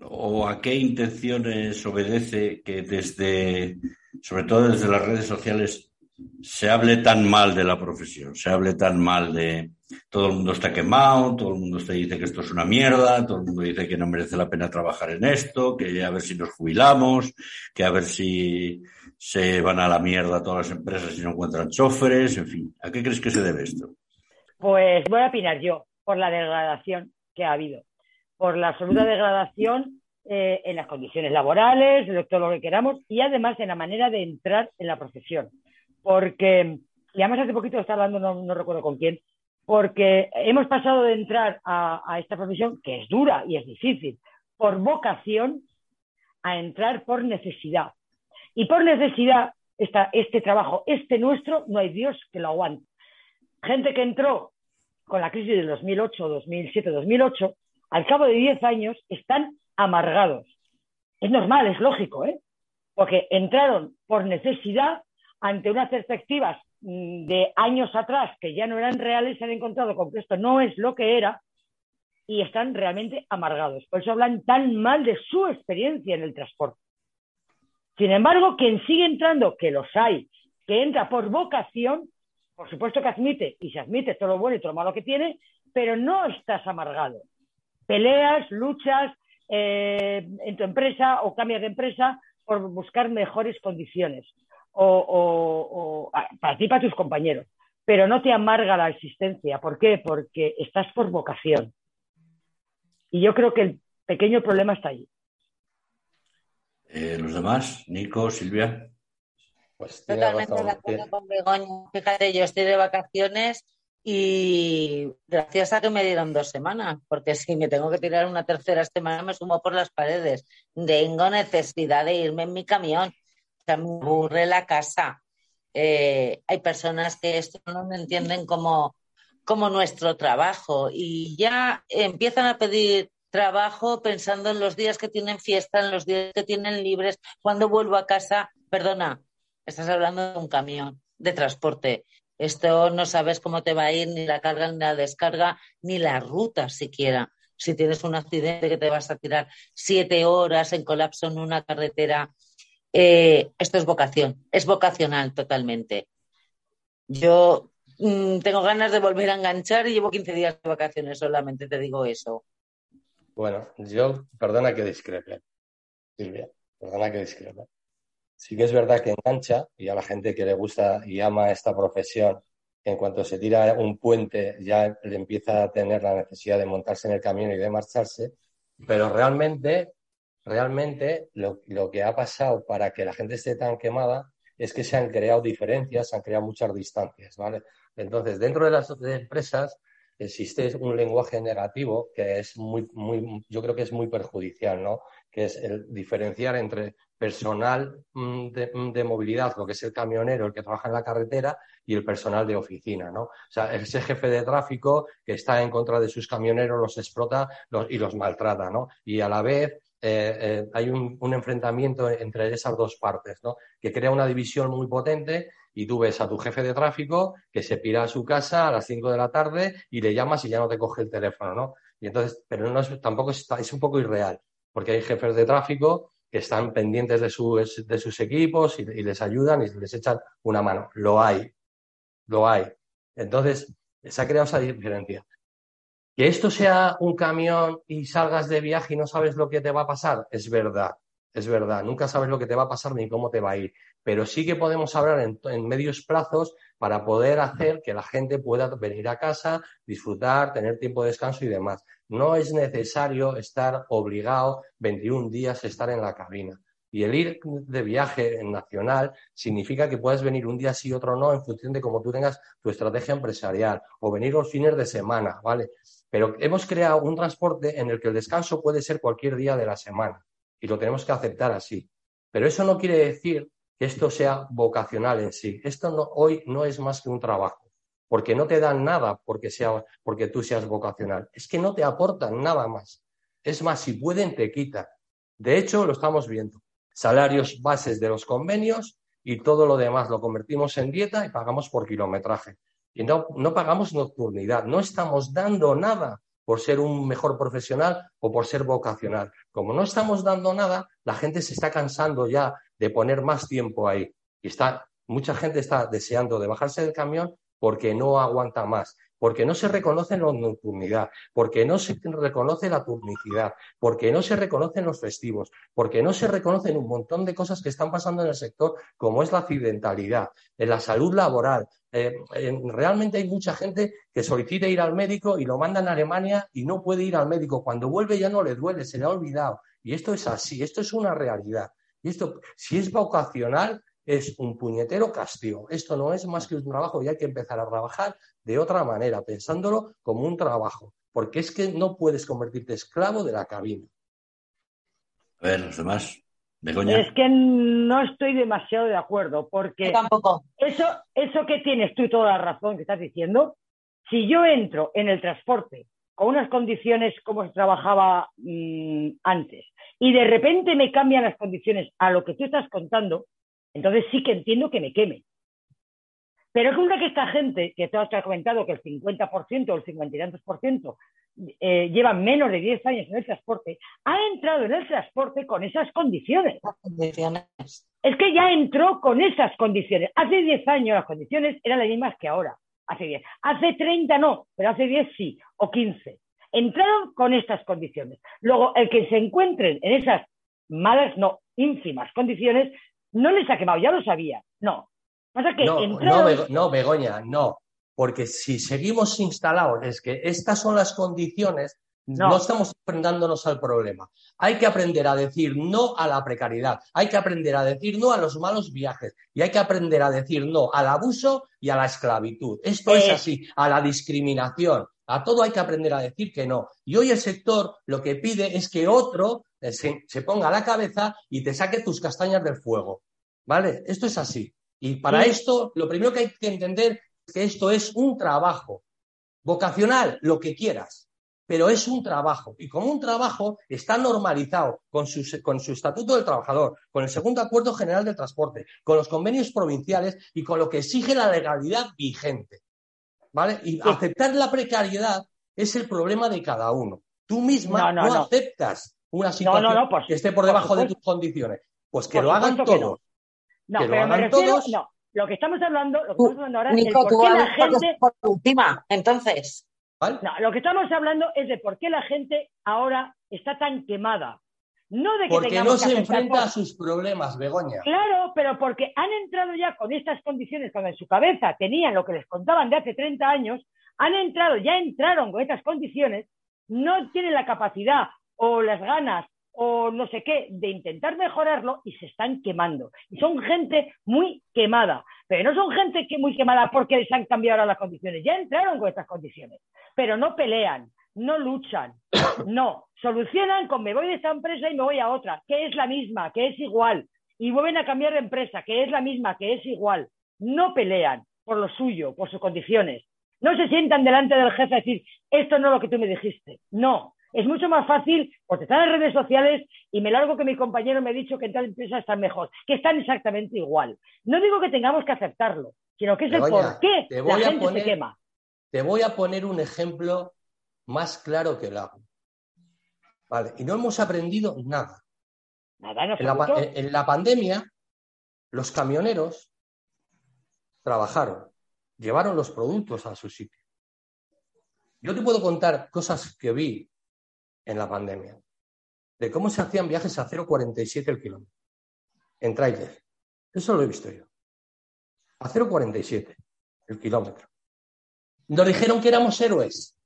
o a qué intenciones obedece que desde, sobre todo desde las redes sociales, se hable tan mal de la profesión, se hable tan mal de todo el mundo está quemado, todo el mundo te dice que esto es una mierda, todo el mundo dice que no merece la pena trabajar en esto, que a ver si nos jubilamos, que a ver si se van a la mierda todas las empresas y no encuentran choferes, en fin. ¿A qué crees que se debe esto? Pues voy a opinar yo por la degradación que ha habido, por la absoluta degradación eh, en las condiciones laborales, en todo lo que queramos y además en la manera de entrar en la profesión porque, y además hace poquito estaba hablando, no, recuerdo con quién, porque hemos pasado de entrar a, esta profesión, que es dura y es difícil, por vocación, a entrar por necesidad. Y por necesidad este trabajo, este nuestro, no hay Dios que lo aguante. Gente que entró con la crisis del 2008, 2007, 2008, al cabo de 10 años están amargados. Es normal, es lógico, ¿eh? Porque entraron por necesidad ante unas perspectivas de años atrás que ya no eran reales, se han encontrado con que esto no es lo que era y están realmente amargados. Por eso hablan tan mal de su experiencia en el transporte. Sin embargo, quien sigue entrando, que los hay, que entra por vocación, por supuesto que admite, y se admite todo lo bueno y todo lo malo que tiene, pero no estás amargado. Peleas, luchas eh, en tu empresa o cambias de empresa por buscar mejores condiciones o, para ti para tus compañeros, pero no te amarga la existencia. ¿Por qué? Porque estás por vocación. Y yo creo que el pequeño problema está ahí. Eh, ¿Los demás? Nico, Silvia. Pues Totalmente de acuerdo con Begoña. Fíjate, yo estoy de vacaciones y gracias a que me dieron dos semanas, porque si me tengo que tirar una tercera semana me sumo por las paredes. Tengo necesidad de irme en mi camión. Me aburre la casa. Eh, hay personas que esto no me entienden como como nuestro trabajo y ya empiezan a pedir trabajo pensando en los días que tienen fiesta, en los días que tienen libres, cuando vuelvo a casa, perdona, estás hablando de un camión de transporte. Esto no sabes cómo te va a ir, ni la carga, ni la descarga, ni la ruta siquiera. Si tienes un accidente que te vas a tirar siete horas en colapso en una carretera, eh, esto es vocación, es vocacional totalmente. Yo Mm, tengo ganas de volver a enganchar y llevo 15 días de vacaciones solamente, te digo eso. Bueno, yo, perdona que discrepe, Silvia, perdona que discrepe. Sí que es verdad que engancha y a la gente que le gusta y ama esta profesión, en cuanto se tira un puente ya le empieza a tener la necesidad de montarse en el camino y de marcharse, pero realmente, realmente lo, lo que ha pasado para que la gente esté tan quemada es que se han creado diferencias, se han creado muchas distancias, ¿vale? Entonces, dentro de las empresas existe un lenguaje negativo que es muy, muy, yo creo que es muy perjudicial, ¿no? Que es el diferenciar entre personal mm, mm, de, movilidad, lo que es el camionero, el que trabaja en la carretera, y el personal de oficina, ¿no? O sea, ese jefe de tráfico que está en contra de sus camioneros, los explota y los maltrata, ¿no? Y a la vez eh, eh, hay un, enfrentamiento entre esas dos partes, ¿no? Que crea una división muy potente y tú ves a tu jefe de tráfico que se pira a su casa a las 5 de la tarde y le llamas y ya no te coge el teléfono, ¿no? Y entonces, pero no es, tampoco es, es un poco irreal, porque hay jefes de tráfico que están pendientes de, de sus equipos y, les ayudan y les echan una mano. Lo hay, lo hay. Entonces, se ha creado esa diferencia. Que esto sea un camión y salgas de viaje y no sabes lo que te va a pasar, es verdad es verdad, nunca sabes lo que te va a pasar ni cómo te va a ir, pero sí que podemos hablar en, medios plazos para poder hacer que la gente pueda venir a casa, disfrutar, tener tiempo de descanso y demás. No es necesario estar obligado 21 días a estar en la cabina. Y el ir de viaje nacional significa que puedes venir un día sí otro no en función de cómo tú tengas tu estrategia empresarial o venir los fines de semana, ¿vale? Pero hemos creado un transporte en el que el descanso puede ser cualquier día de la semana y lo tenemos que aceptar así. Pero eso no quiere decir que esto sea vocacional en sí. Esto no, hoy no es más que un trabajo, porque no te dan nada porque, sea, porque tú seas vocacional. Es que no te aportan nada más. Es más, si pueden, te quitan. De hecho, lo estamos viendo. Salarios bases de los convenios y todo lo demás lo convertimos en dieta y pagamos por kilometraje. Y no, no pagamos nocturnidad, no estamos dando nada por ser un mejor profesional o por ser vocacional. Como no estamos dando nada, la gente se está cansando ya de poner más tiempo ahí. Y está, mucha gente está deseando de bajarse del camión porque no aguanta más, porque no se reconoce la nocturnidad, porque no se reconoce la turnicidad, porque no se reconocen los festivos, porque no se reconocen un montón de cosas que están pasando en el sector, como es la accidentalidad, en la salud laboral, eh, realmente hay mucha gente que solicita ir al médico y lo mandan a Alemania y no puede ir al médico. Cuando vuelve ya no le duele, se le ha olvidado. Y esto es así, esto es una realidad. Y esto, si es vocacional, es un puñetero castigo. Esto no es más que un trabajo y hay que empezar a trabajar de otra manera, pensándolo como un trabajo. Porque es que no puedes convertirte esclavo de la cabina. A ver, los demás. Es que no estoy demasiado de acuerdo, porque tampoco. Eso, eso que tienes tú toda la razón que estás diciendo, si yo entro en el transporte con unas condiciones como se trabajaba mm, antes y de repente me cambian las condiciones a lo que tú estás contando, entonces sí que entiendo que me queme. Pero es una que esta gente, que tú has comentado que el 50% o el 50 y tantos por ciento eh, lleva menos de 10 años en el transporte, ha entrado en el transporte con esas condiciones. condiciones. Es que ya entró con esas condiciones. Hace 10 años las condiciones eran las mismas que ahora hace 10. Hace 30 no, pero hace 10 sí, o 15. Entraron con estas condiciones. Luego, el que se encuentren en esas malas, no, ínfimas condiciones, no les ha quemado, ya lo sabía. No. Que no, no, no, Begoña, no. Porque si seguimos instalados, es que estas son las condiciones no. estamos enfrentándonos al problema. Hay que aprender a decir no a la precariedad, hay que aprender a decir no a los malos viajes y hay que aprender a decir no al abuso y a la esclavitud. Esto es así, a la discriminación. A todo hay que aprender a decir que no. Y hoy el sector lo que pide es que otro eh, se, se ponga a la cabeza y te saque tus castañas del fuego. ¿Vale? Esto es así. Y para esto, lo primero que hay que entender es que esto es un trabajo vocacional, lo que quieras pero es un trabajo. Y como un trabajo está normalizado con su, con su estatuto del trabajador, con el segundo acuerdo general de transporte, con los convenios provinciales y con lo que exige la legalidad vigente. ¿Vale? Y aceptar la precariedad es el problema de cada uno. Tú misma no, aceptas una situación que esté por debajo de tus condiciones. Pues que lo hagan todos. No, pero me refiero, no. Lo que estamos hablando, lo que estamos hablando ahora es por qué la gente. Por última, entonces. No, lo que estamos hablando es de por qué la gente ahora está tan quemada. No de que porque no se enfrenta a sus problemas, Begoña. Claro, pero porque han entrado ya con estas condiciones, cuando en su cabeza tenían lo que les contaban de hace 30 años, han entrado, ya entraron con estas condiciones, no tienen la capacidad o las ganas o no sé qué de intentar mejorarlo y se están quemando. Y son gente muy quemada, pero no son gente que muy quemada porque les han cambiado ahora las condiciones, ya entraron con estas condiciones pero no pelean, no luchan, no, solucionan con me voy de esta empresa y me voy a otra, que es la misma, que es igual, y vuelven a cambiar de empresa, que es la misma, que es igual. No pelean por lo suyo, por sus condiciones. No se sientan delante del jefe a decir, esto no es lo que tú me dijiste. No, es mucho más fácil porque están en redes sociales y me largo que mi compañero me ha dicho que en tal empresa están mejor, que están exactamente igual. No digo que tengamos que aceptarlo, sino que es el por qué la gente se quema. Te voy a poner un ejemplo más claro que el agua. Vale, y no hemos aprendido nada. Nada, en, la, en la pandemia, los camioneros trabajaron, llevaron los productos a su sitio. Yo te puedo contar cosas que vi en la pandemia, de cómo se hacían viajes a 0,47 el kilómetro, en trailer. Eso lo he visto yo. A 0,47 el kilómetro. Nos dijeron que éramos héroes.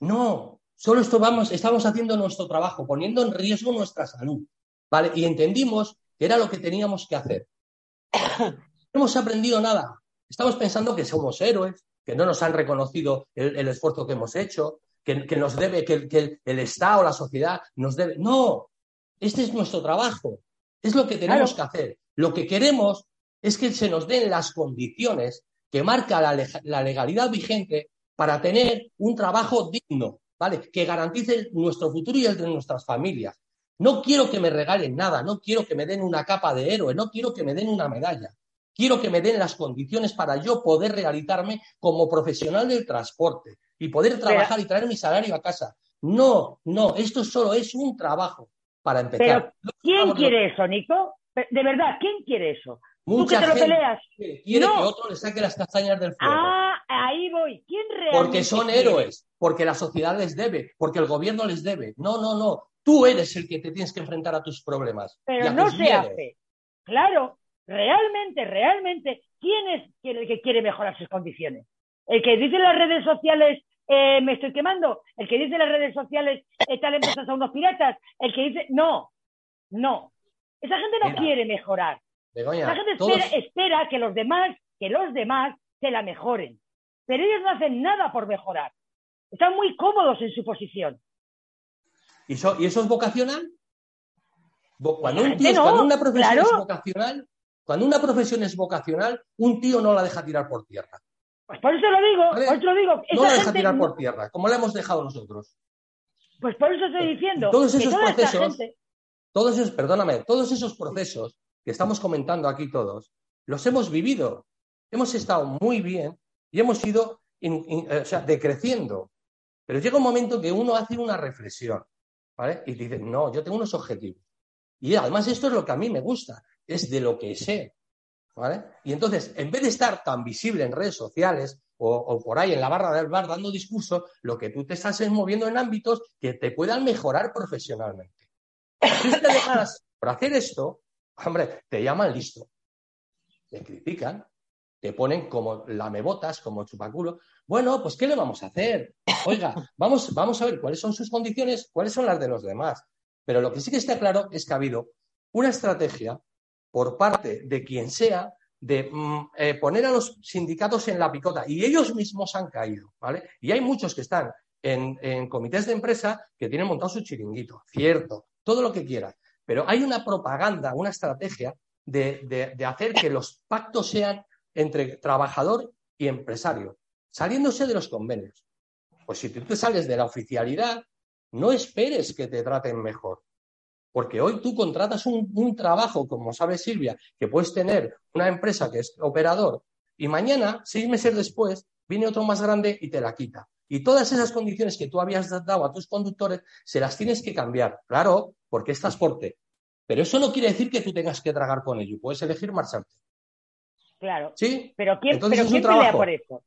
No, solo estamos, estamos haciendo nuestro trabajo, poniendo en riesgo nuestra salud. ¿Vale? Y entendimos que era lo que teníamos que hacer. No hemos aprendido nada. Estamos pensando que somos héroes, que no nos han reconocido el, esfuerzo que hemos hecho, que, nos debe, que, el Estado, la sociedad nos debe. No, este es nuestro trabajo. Es lo que tenemos que hacer. Lo que queremos es que se nos den las condiciones que marca la, legalidad vigente para tener un trabajo digno, ¿vale? Que garantice nuestro futuro y el de nuestras familias. No quiero que me regalen nada, no quiero que me den una capa de héroe, no quiero que me den una medalla. Quiero que me den las condiciones para yo poder realizarme como profesional del transporte y poder trabajar y traer mi salario a casa. No, no, esto solo es un trabajo para empezar. Pero, ¿quién quiere eso, Nico? De verdad, ¿quién quiere eso? Mucha ¿Tú que te lo peleas? quiere que otro le saque las castañas del fuego. Ah, ahí voy. ¿Quién realmente Porque son héroes, porque la sociedad les debe, porque el gobierno les debe. No, no, no. Tú eres el que te tienes que enfrentar a tus problemas. Pero no se hace. Claro, realmente, realmente, ¿quién es el que quiere mejorar sus condiciones? ¿El que dice en las redes sociales eh, me estoy quemando? ¿El que dice en las redes sociales tal empresa a unos piratas? ¿El que dice no, no? Esa gente no quiere mejorar la gente espera, que los demás, que los demás se la mejoren. Pero ellos no hacen nada por mejorar. Están muy cómodos en su posición. ¿Y, eso es vocacional? Cuando, una profesión es vocacional, cuando una profesión es vocacional, un tío no la deja tirar por tierra. Pues por eso lo digo, por eso lo digo. No la deja tirar por tierra, como la hemos dejado nosotros. Pues por eso estoy diciendo. Todos esos procesos, todos esos, perdóname, todos esos procesos que estamos comentando aquí todos, los hemos vivido. Hemos estado muy bien y hemos ido decreciendo. Pero llega un momento que uno hace una reflexión, ¿vale? Y dice, no, yo tengo unos objetivos. Y además esto es lo que a mí me gusta, es de lo que sé, ¿vale? Y entonces, en vez de estar tan visible en redes sociales o, por ahí en la barra del bar dando discurso, lo que tú te estás es moviendo en ámbitos que te puedan mejorar profesionalmente. Si te dejas por hacer esto, hombre, te llaman listo, te critican, te ponen como lamebotas, como chupaculo. Bueno, pues ¿qué le vamos a hacer? Oiga, vamos, vamos a ver cuáles son sus condiciones, cuáles son las de los demás. Pero lo que sí que está claro es que ha habido una estrategia por parte de quien sea de mm, eh, poner a los sindicatos en la picota y ellos mismos han caído, ¿vale? Y hay muchos que están en, comités de empresa que tienen montado su chiringuito, cierto, todo lo que quieras, pero hay una propaganda, una estrategia de, de hacer que los pactos sean entre trabajador y empresario, saliéndose de los convenios. Pues si tú te sales de la oficialidad, no esperes que te traten mejor. Porque hoy tú contratas un, trabajo, como sabe Silvia, que puedes tener una empresa que es operador y mañana, seis meses después, viene otro más grande y te la quita. Y todas esas condiciones que tú habías dado a tus conductores se las tienes que cambiar. Claro, porque es transporte. Pero eso no quiere decir que tú tengas que tragar con ello. Puedes elegir marcharte. Claro. ¿Sí? Pero ¿quién, pelea por eso?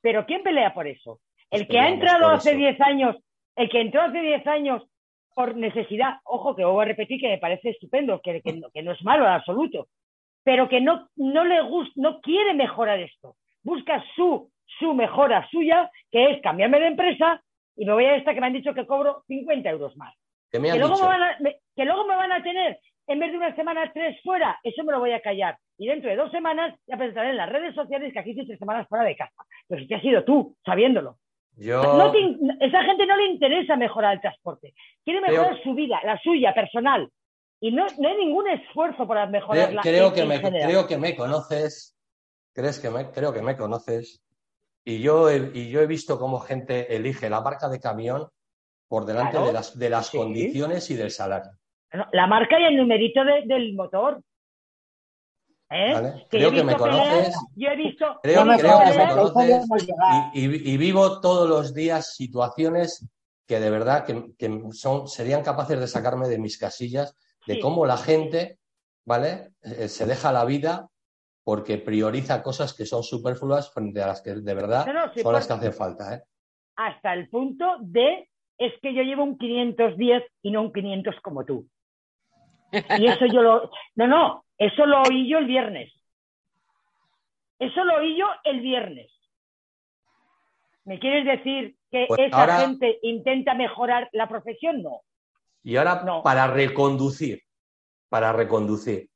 ¿Pero quién pelea por eso? El que ha entrado hace 10 años, el que entró hace 10 años por necesidad, ojo que voy a repetir que me parece estupendo, que, que, no, es malo en absoluto, pero que no, no le gusta, no quiere mejorar esto. Busca su, su mejora suya, que es cambiarme de empresa y me voy a esta que me han dicho que cobro 50 euros más. Que, luego me van a, que luego me van a tener, en vez de una semana, tres fuera, eso me lo voy a callar. Y dentro de dos semanas ya presentaré en las redes sociales que aquí hice tres semanas fuera de casa. Pero si te has sido tú, sabiéndolo. Yo... esa gente no le interesa mejorar el transporte. Quiere mejorar su vida, la suya, personal. Y no, no hay ningún esfuerzo para mejorarla. Creo, que me, creo que me conoces. ¿Crees que me, creo que me conoces. Y yo, he, y yo he visto cómo gente elige la marca de camión por delante de las, de las condiciones y del salario. La marca y el numerito del motor. ¿Eh? creo que me conoces. yo he visto. Creo, que me conoces. Y, vivo todos los días situaciones que de verdad que, son, serían capaces de sacarme de mis casillas, de cómo la gente, ¿vale? Eh, se deja la vida porque prioriza cosas que son superfluas frente a las que de verdad son las que hacen falta. ¿eh? Hasta el punto de es que yo llevo un 510 y no un 500 como tú. Y eso yo lo. No, no, eso lo oí yo el viernes. Eso lo oí yo el viernes. ¿Me quieres decir que pues esa gente intenta mejorar la profesión? No. Y ahora, para reconducir, para reconducir,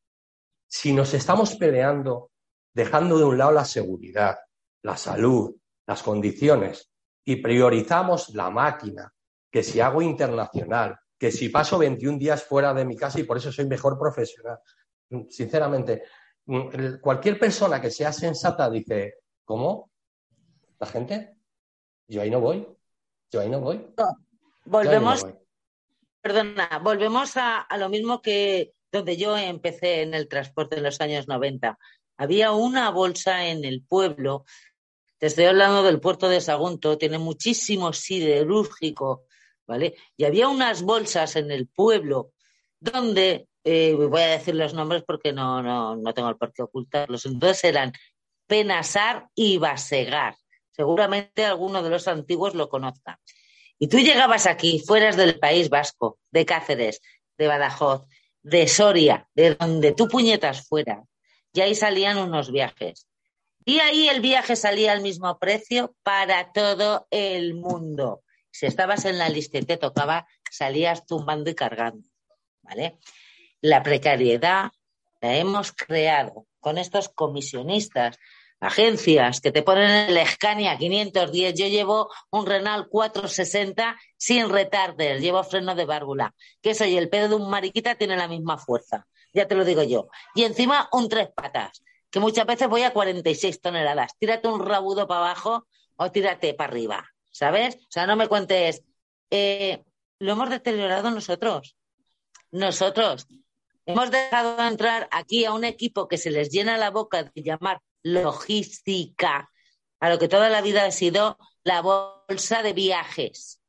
si nos estamos peleando, dejando de un lado la seguridad, la salud, las condiciones, y priorizamos la máquina, que si hago internacional, que si paso 21 días fuera de mi casa y por eso soy mejor profesional. Sinceramente, cualquier persona que sea sensata dice, ¿cómo? ¿La gente? Yo ahí no voy. Yo ahí no voy. volvemos, perdona, volvemos a, a lo mismo que donde yo empecé en el transporte en los años 90. Había una bolsa en el pueblo te estoy hablando del puerto de Sagunto, tiene muchísimo siderúrgico ¿vale? Y había unas bolsas en el pueblo donde, eh, voy a decir los nombres porque no, no, no tengo el por qué ocultarlos, entonces eran Penasar y Basegar. Seguramente alguno de los antiguos lo conozca. Y tú llegabas aquí, fueras del País Vasco, de Cáceres, de Badajoz, de Soria, de donde tú puñetas fuera, y ahí salían unos viajes. Y ahí el viaje salía al mismo precio para todo el mundo si estabas en la lista y te tocaba, salías tumbando y cargando. ¿Vale? La precariedad la hemos creado con estos comisionistas agencias que te ponen el Scania 510. Yo llevo un Renault 460 sin retarder, llevo freno de válvula. Que eso y el pedo de un mariquita tiene la misma fuerza. Ya te lo digo yo. Y encima un tres patas, que muchas veces voy a 46 toneladas. Tírate un rabudo para abajo o tírate para arriba, ¿sabes? O sea, no me cuentes. Eh, lo hemos deteriorado nosotros. Nosotros. Hemos dejado entrar aquí a un equipo que se les llena la boca de llamar logística, a lo que toda la vida ha sido la bolsa de viajes.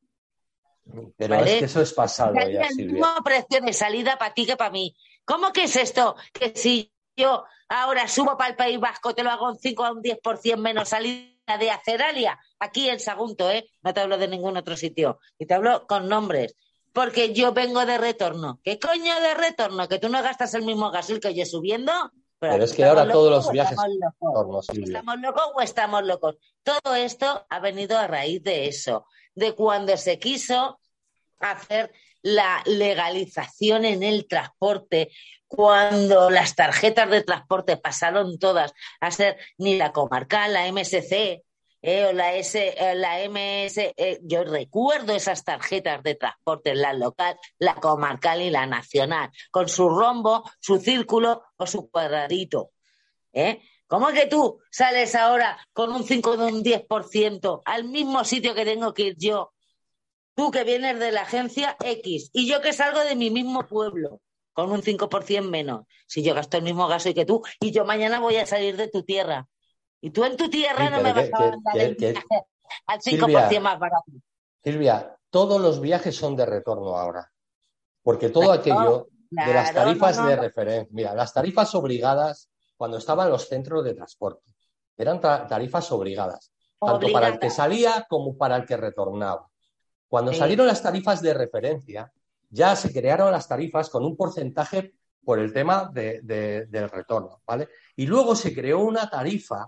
Pero es que eso es pasado ya, el mismo precio de salida para ti que para mí. ¿Cómo que es esto? Que si yo ahora subo para el País Vasco, te lo hago un 5 a un 10% menos salida de Aceralia, aquí en Sagunto, ¿eh? No te hablo de ningún otro sitio. Y te hablo con nombres. Porque yo vengo de retorno. ¿Qué coño de retorno? ¿Que tú no gastas el mismo gasil que yo subiendo? Pero, es que ahora todos los viajes estamos locos o estamos locos. Todo esto ha venido a raíz de eso, de cuando se quiso hacer la legalización en el transporte, cuando las tarjetas de transporte pasaron todas a ser ni la comarcal, la MSC, eh, o la, S, eh, la MS, eh, yo recuerdo esas tarjetas de transporte, la local, la comarcal y la nacional, con su rombo, su círculo o su cuadradito. ¿Cómo es que tú sales ahora con un 5 de un 10% al mismo sitio que tengo que ir yo? Tú que vienes de la agencia X y yo que salgo de mi mismo pueblo con un 5% menos. Si yo gasto el mismo gasto que tú y yo mañana voy a salir de tu tierra y tú en tu tierra no me vas a mandar el viaje al 5% más barato. Silvia, todos los viajes son de retorno ahora. Porque todo aquello de las tarifas de referencia, mira, las tarifas obligadas cuando estaban los centros de transporte, eran tarifas obligadas, tanto para el que salía como para el que retornaba. Cuando salieron las tarifas de referencia, ya se crearon las tarifas con un porcentaje por el tema del retorno, ¿vale? Y luego se creó una tarifa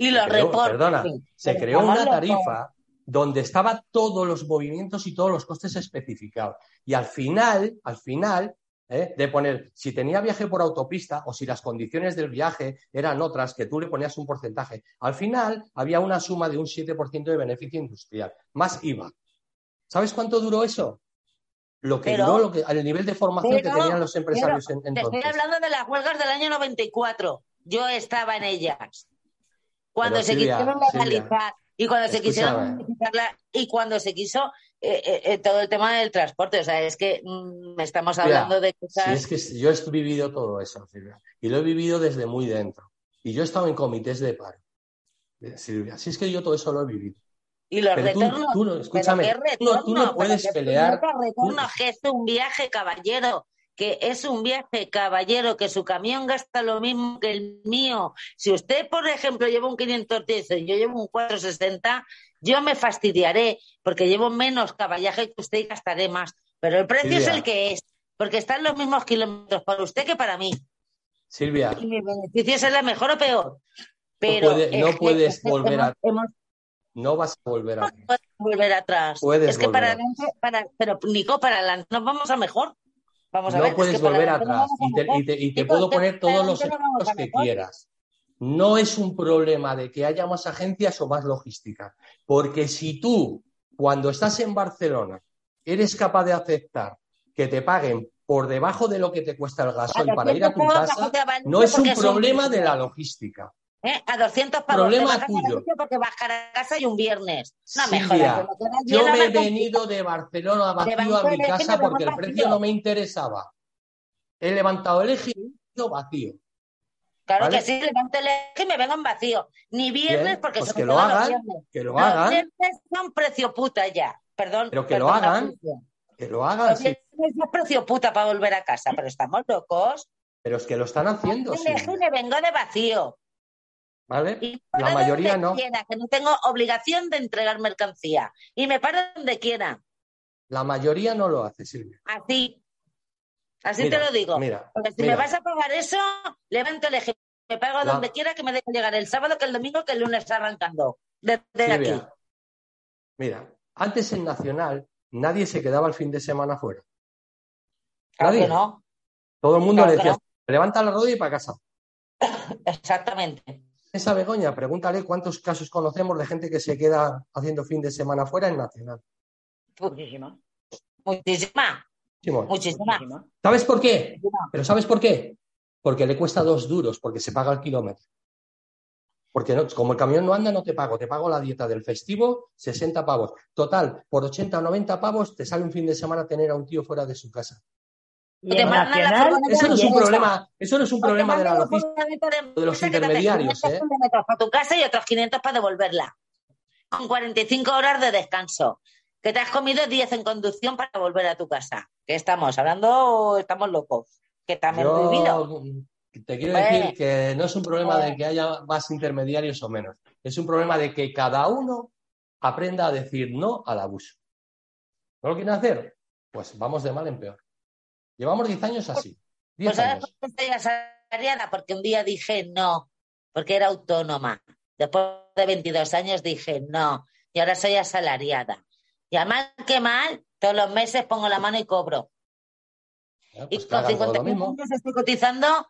y los reportes. Perdona, se creó una tarifa donde estaban todos los movimientos y todos los costes especificados. Y al final, al final, ¿eh? de poner si tenía viaje por autopista o si las condiciones del viaje eran otras, que tú le ponías un porcentaje. Al final había una suma de un 7% de beneficio industrial, más IVA. ¿Sabes cuánto duró eso? Lo que duró lo que, al nivel de formación que tenían los empresarios en, entonces. Te estoy hablando de las huelgas del año 94. Yo estaba en ellas cuando se quisieron legalizar y cuando se quisieron y cuando se quiso eh, eh, eh, todo el tema del transporte. O sea, es que mm, estamos hablando de cosas. Sí, es que yo he vivido todo eso, Silvia, y lo he vivido desde muy dentro. Y yo he estado en comités de paro, Silvia. Si es que yo todo eso lo he vivido. Y los retornos. Tú, no, escúchame, tú, no puedes pelear. Retorno, es un viaje, caballero que es un viaje caballero, que su camión gasta lo mismo que el mío. Si usted, por ejemplo, lleva un 510 y yo llevo un 460, yo me fastidiaré porque llevo menos caballaje que usted y gastaré más. Pero el precio es el que es, porque están los mismos kilómetros para usted que para mí. Silvia. Y mi beneficio es la mejor o peor. Pero no, puedes volver a. no vas a volver a. No puedes volver atrás. es que para adelante, para, pero Nico, para adelante nos vamos a mejor no puedes volver atrás y te, puedo poner todos los ejemplos que quieras. No es un problema de que haya más agencias o más logística, porque si tú, cuando estás en Barcelona, eres capaz de aceptar que te paguen por debajo de lo que te cuesta el gasoil para ir a tu casa, no es un problema de la logística. ¿Eh? A 200 pavos. Problema tuyo. Porque bajar a casa y un viernes. No me Yo me he venido de Barcelona vacío a mi casa porque el precio no me interesaba. He levantado el eje y vacío. Claro que sí, levanto el eje y me vengo en vacío. Ni viernes porque pues que lo hagan, que lo hagan. Los viernes son precio puta ya. Perdón. Pero que lo hagan. Que lo hagan. Los viernes es precio puta para volver a casa, pero estamos locos. Pero es que lo están haciendo. El eje me vengo de vacío. ¿Vale? la mayoría no. que no tengo obligación de entregar mercancía. Y me paro donde quiera. La mayoría no lo hace, Silvia. Así. Así te lo digo. Mira, Porque si me vas a pagar eso, levanto el eje. Me pago donde quiera que me deje llegar el sábado, que el domingo, que el lunes arrancando. Desde aquí. Mira, antes en Nacional nadie se quedaba el fin de semana fuera. Claro no. Todo el mundo le decía, levanta la rodilla y para casa. Exactamente. Esa Begoña, pregúntale cuántos casos conocemos de gente que se queda haciendo fin de semana fuera en Nacional. Muchísima. Muchísima. Muchísima. Muchísima. ¿Sabes por qué? Pero ¿sabes por qué? Porque le cuesta dos duros, porque se paga el kilómetro. Porque no- como el camión no anda, no te pago. Te pago la dieta del festivo, 60 pavos. Total, por 80 o 90 pavos te sale un fin de semana tener a un tío fuera de su casa. Y Te la Eso no es un problema, eso no es un problema de la logística. de los intermediarios, 500 ¿eh? para tu casa y otros 500 para devolverla. Con 45 horas de descanso. Que te has comido 10 en conducción para volver a tu casa. ¿Qué estamos hablando o estamos locos? Que también he vivido. Yo te quiero Pues- decir que no es un problema de que haya más intermediarios o menos. Es un problema de que cada uno aprenda a decir no al abuso. ¿No lo quieren hacer? Pues vamos de mal en peor. Llevamos 10 años así. 10 Pues ¿sabes años. por qué estoy asalariada? Porque un día dije no, porque era autónoma. Después de 22 años dije no, y ahora soy asalariada. Y a mal que mal, todos los meses pongo la mano y cobro. Y Pues con hagan todo lo 50 mismo. años estoy cotizando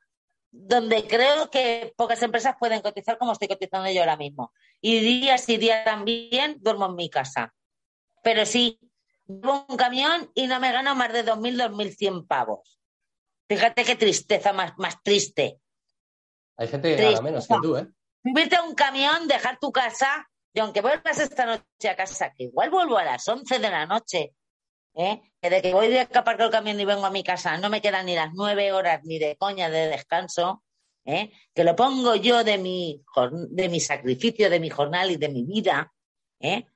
donde creo que pocas empresas pueden cotizar como estoy cotizando yo ahora mismo. Y día sí día también duermo en mi casa. Pero sí, llevo un camión y no me gano más de 2.000, 2.100 pavos. Fíjate qué tristeza más, más triste. Hay gente que gana menos que tú, ¿eh? Subirte a un camión, dejar tu casa, y aunque vuelvas esta noche a casa, que igual vuelvo a las 11 de la noche, ¿eh? que de que voy de que aparco el camión y vengo a mi casa, no me quedan ni las nueve horas ni de coña de descanso, ¿eh? que lo pongo yo de mi, de mi sacrificio, de mi jornal y de mi vida, ¿eh?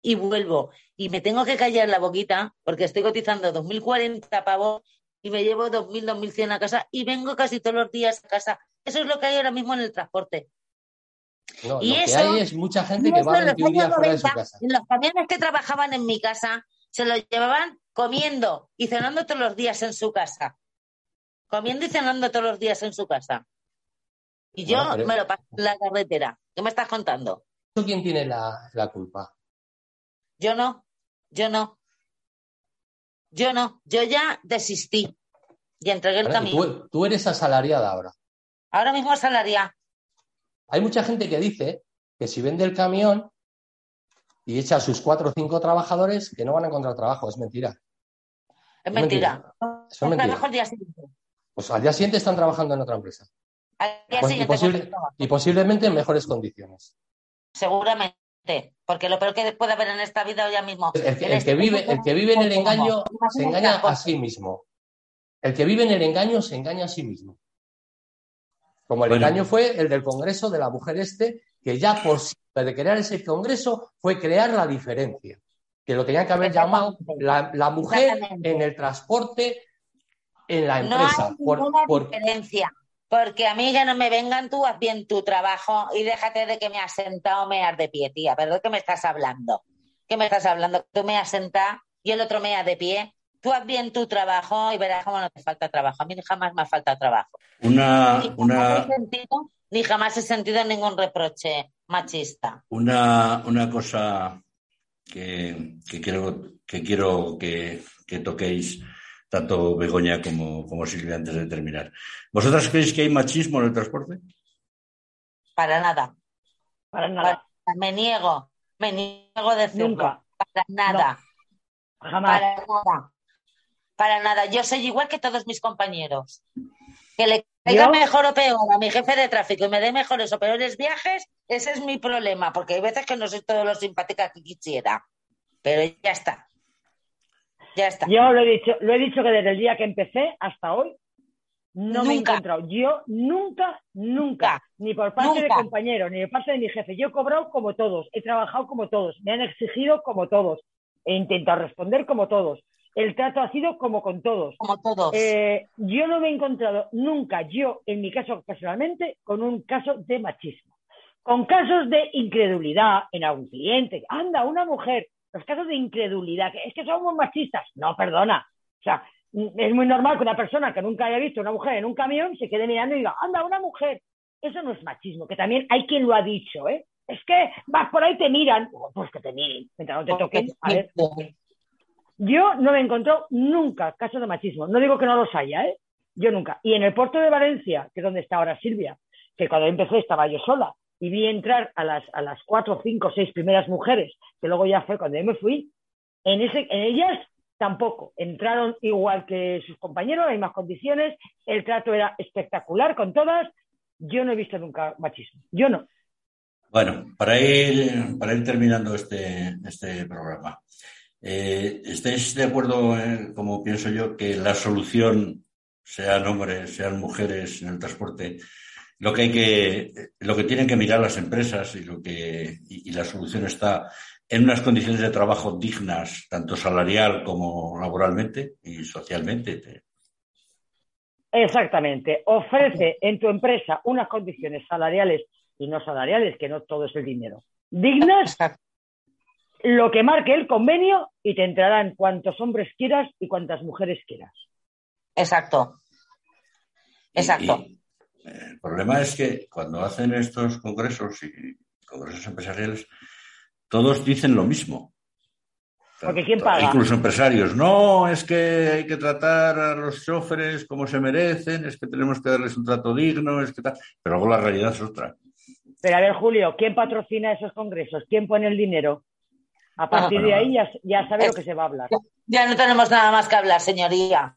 y vuelvo. Y me tengo que callar la boquita porque estoy cotizando 2.040 pavos y me llevo 2.000, 2.100 a casa y vengo casi todos los días a casa. Eso es lo que hay ahora mismo en el transporte. No, Y lo que eso- hay es mucha gente que va en los 21 días años fuera de su 90, casa. en los camiones que trabajaban en mi casa, se lo llevaban comiendo y cenando todos los días en su casa. Comiendo y cenando todos los días en su casa. Y yo pero- me lo paso en la carretera. ¿Qué me estás contando? ¿Eso quién tiene la, la culpa? Yo no, yo no. Yo no, yo ya desistí y entregué el camino. tú, tú eres asalariada ahora. Ahora mismo salaria. Hay mucha gente que dice que si vende el camión y echa a sus cuatro o cinco trabajadores, que no van a encontrar trabajo. Es mentira. Es mentira. Yo mentira. día siguiente. Pues al día siguiente están trabajando en otra empresa. Al día Pues, y, siguiente posible- trabajar. y posiblemente en mejores condiciones. Seguramente. Porque lo peor que puede haber en esta vida ya mismo. El que, en el este que vive, el que vive en el engaño se engaña a sí mismo. El que vive en el engaño se engaña a sí mismo. Como el Bueno. engaño fue el del Congreso de la mujer este, que ya por de crear ese Congreso fue crear la diferencia. Que lo tenían que haber llamado la, la mujer en el transporte, en la No empresa. hay Por- ninguna por- diferencia. Porque a mí que no me vengan, tú haz bien tu trabajo y déjate de que me has sentado mear de pie, tía. ¿Pero de qué me estás hablando? ¿Qué me estás hablando? Tú me has sentado y el otro mea de pie. Tú haz bien tu trabajo y verás cómo no te falta trabajo. A mí jamás me ha faltado trabajo. Una, Ni jamás, una, he sentido, ni jamás he sentido ningún reproche machista. una, una cosa que, que quiero que, quiero que, que toquéis tanto Begoña como, como Silvia antes de terminar. ¿Vosotras creéis que hay machismo en el transporte? Para nada. Para nada. Me niego. Me niego a decirlo. Nunca. Para nada. Jamás. Para nada. Para nada. Yo soy igual que todos mis compañeros. Que le caiga mejor o peor a mi jefe de tráfico y me dé mejores o peores viajes, ese es mi problema, porque hay veces que no soy todo lo simpática que quisiera. Pero ya está. Ya está. Yo lo he dicho, lo he dicho que desde el día que empecé hasta hoy no me he encontrado. Yo nunca, nunca, Nunca. ni por parte de compañeros, ni por parte de mi jefe. Yo he cobrado como todos, he trabajado como todos, me han exigido como todos, he intentado responder como todos. El trato ha sido como con todos. Como todos. Eh, yo no me he encontrado nunca, yo, en mi caso personalmente, con un caso de machismo. Con casos de incredulidad en algún cliente. Anda, una mujer. Los casos de incredulidad. que Es que somos machistas. No, perdona. O sea, es muy normal que una persona que nunca haya visto una mujer en un camión se quede mirando y diga, anda, una mujer. Eso no es machismo, que también hay quien lo ha dicho, ¿eh? Es que vas por ahí te miran. Pues que te miren, mientras no te toquen. A ver, yo no me he encontrado nunca casos de machismo. No digo que no los haya, ¿eh? Yo nunca. Y en el puerto de Valencia, que es donde está ahora Silvia, que cuando empecé estaba yo sola y vi entrar a las, a las cuatro, cinco, seis primeras mujeres, que luego ya fue cuando yo me fui, en, ese, en ellas tampoco. Entraron igual que sus compañeros, en más condiciones, el trato era espectacular con todas. Yo no he visto nunca machismo. Yo no. Bueno, para ir, para ir terminando este, este programa, eh, ¿estáis de acuerdo, eh, como pienso yo, que la solución, sean hombres, sean mujeres en el transporte, lo que hay que, lo que tienen que mirar las empresas y lo que, y, la solución está en unas condiciones de trabajo dignas, tanto salarial como laboralmente y socialmente. Exactamente. Ofrece en tu empresa unas condiciones salariales y no salariales, que no todo es el dinero. Dignas, lo que marque el convenio y te entrarán cuantos hombres quieras y cuantas mujeres quieras. Exacto. Exacto. El problema es que cuando hacen estos congresos y congresos empresariales, todos dicen lo mismo. Porque ¿quién paga? Incluso empresarios. No, es que hay que tratar a los choferes como se merecen, es que tenemos que darles un trato digno, es que tal. Pero luego la realidad es otra. Pero a ver, Julio, ¿quién patrocina esos congresos? ¿Quién pone el dinero? A partir de ahí ya, ya sabe lo que se va a hablar. Ya no tenemos nada más que hablar, señoría.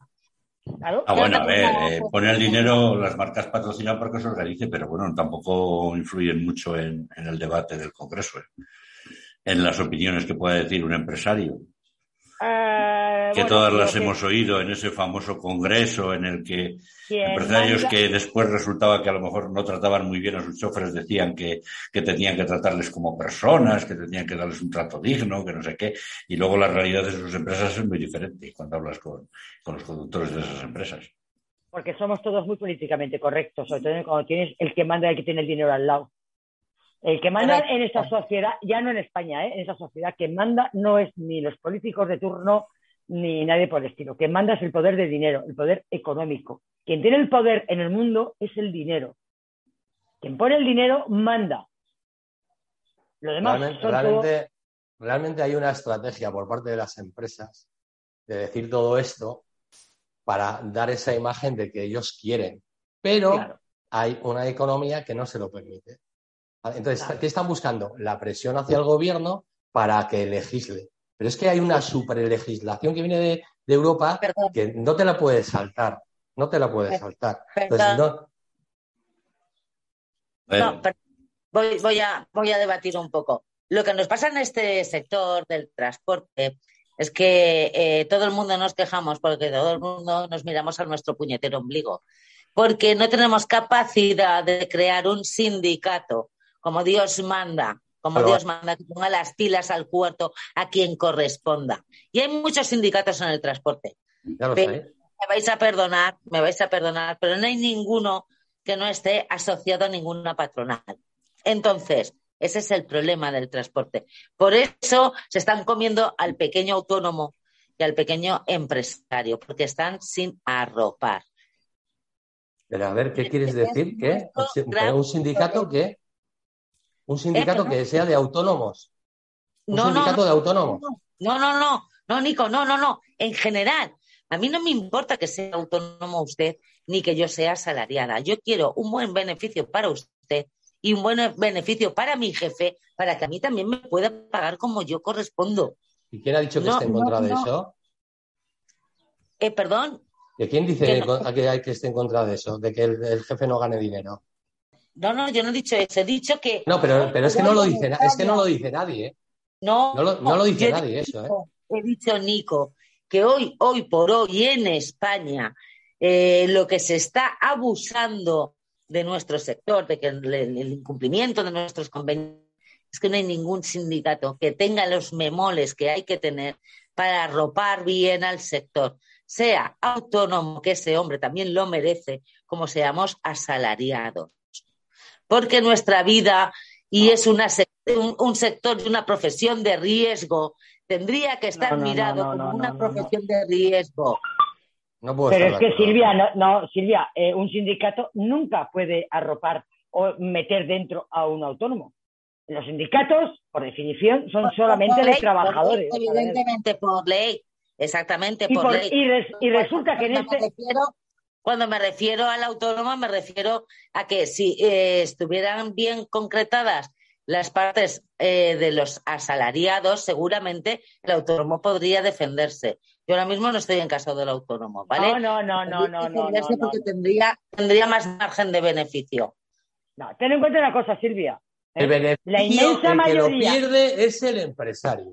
Ah, bueno, a ver, eh, poner el dinero, las marcas patrocinan porque se organice, pero bueno, tampoco influyen mucho en, el debate del Congreso, eh, en las opiniones que pueda decir un empresario. Eh, que todas las hemos oído en ese famoso congreso en el que empresarios que después resultaba que a lo mejor no trataban muy bien a sus choferes decían que, que, tenían que tratarles como personas, que tenían que darles un trato digno, que no sé qué, y luego la realidad de sus empresas es muy diferente cuando hablas con, con los conductores de esas empresas. Porque somos todos muy políticamente correctos, sobre todo cuando tienes el que manda el que tiene el dinero al lado. El que manda en esta sociedad, ya no en España, ¿eh? en esa sociedad, que manda no es ni los políticos de turno ni nadie por el estilo. Quien manda es el poder de dinero, el poder económico. Quien tiene el poder en el mundo es el dinero. Quien pone el dinero manda. Lo demás realmente, realmente, hay una estrategia por parte de las empresas de decir todo esto para dar esa imagen de que ellos quieren. Pero hay una economía que no se lo permite. Entonces, ¿qué están buscando? La presión hacia el gobierno para que legisle. Pero es que hay una superlegislación que viene de, Europa que no te la puedes saltar. No te la puedes saltar. voy, a, voy a debatir un poco. Lo que nos pasa en este sector del transporte es que eh, todo el mundo nos quejamos porque todo el mundo nos miramos a nuestro puñetero ombligo, porque no tenemos capacidad de crear un sindicato como Dios manda, como Dios manda, que ponga las pilas al cuarto a quien corresponda. Y hay muchos sindicatos en el transporte. Ya lo Me vais a perdonar, me vais a perdonar, pero no hay ninguno que no esté asociado a ninguna patronal. Entonces, ese es el problema del transporte. Por eso se están comiendo al pequeño autónomo y al pequeño empresario, porque están sin arropar. Pero a ver, ¿qué quieres decir? ¿Qué? ¿Un sindicato que un sindicato que sea de autónomos. Un sindicato de autónomos. No, no, no, no, Nico, no, no, no. En general, a mí no me importa que sea autónomo usted ni que yo sea asalariada. Yo quiero un buen beneficio para usted y un buen beneficio para mi jefe, para que a mí también me pueda pagar como yo correspondo. ¿Y quién ha dicho que esté en contra de eso? Eh, perdón. ¿De quién dice que, hay que esté en contra de eso? De que el jefe no gane dinero. No, no, yo no he dicho eso, he dicho que... No, pero, pero es, que no lo dice, es que no lo dice nadie, ¿eh? No, no lo, dice nadie eso, ¿eh? He dicho, Nico, que hoy, hoy por hoy en España eh, lo que se está abusando de nuestro sector, de que el, incumplimiento de nuestros convenios, es que no hay ningún sindicato que tenga los memoles que hay que tener para arropar bien al sector, sea autónomo, que ese hombre también lo merece, como seamos asalariados porque nuestra vida y es una, un, sector y una profesión de riesgo tendría que estar mirado como una profesión de riesgo. Pero es que Silvia, no, Silvia, eh, un sindicato nunca puede arropar o meter dentro a un autónomo. Los sindicatos, por definición, son solamente de trabajadores. evidentemente por ley, exactamente por, ley. Y, resulta que en este Cuando me refiero al autónomo, me refiero a que si eh, estuvieran bien concretadas las partes eh, de los asalariados, seguramente el autónomo podría defenderse. Yo ahora mismo no estoy en caso del autónomo, ¿vale? No, no, no, no, no, no, porque tendría, tendría más margen de beneficio. No, ten en cuenta una cosa, Silvia. ¿eh? El beneficio, la inmensa el que lo pierde es el empresario.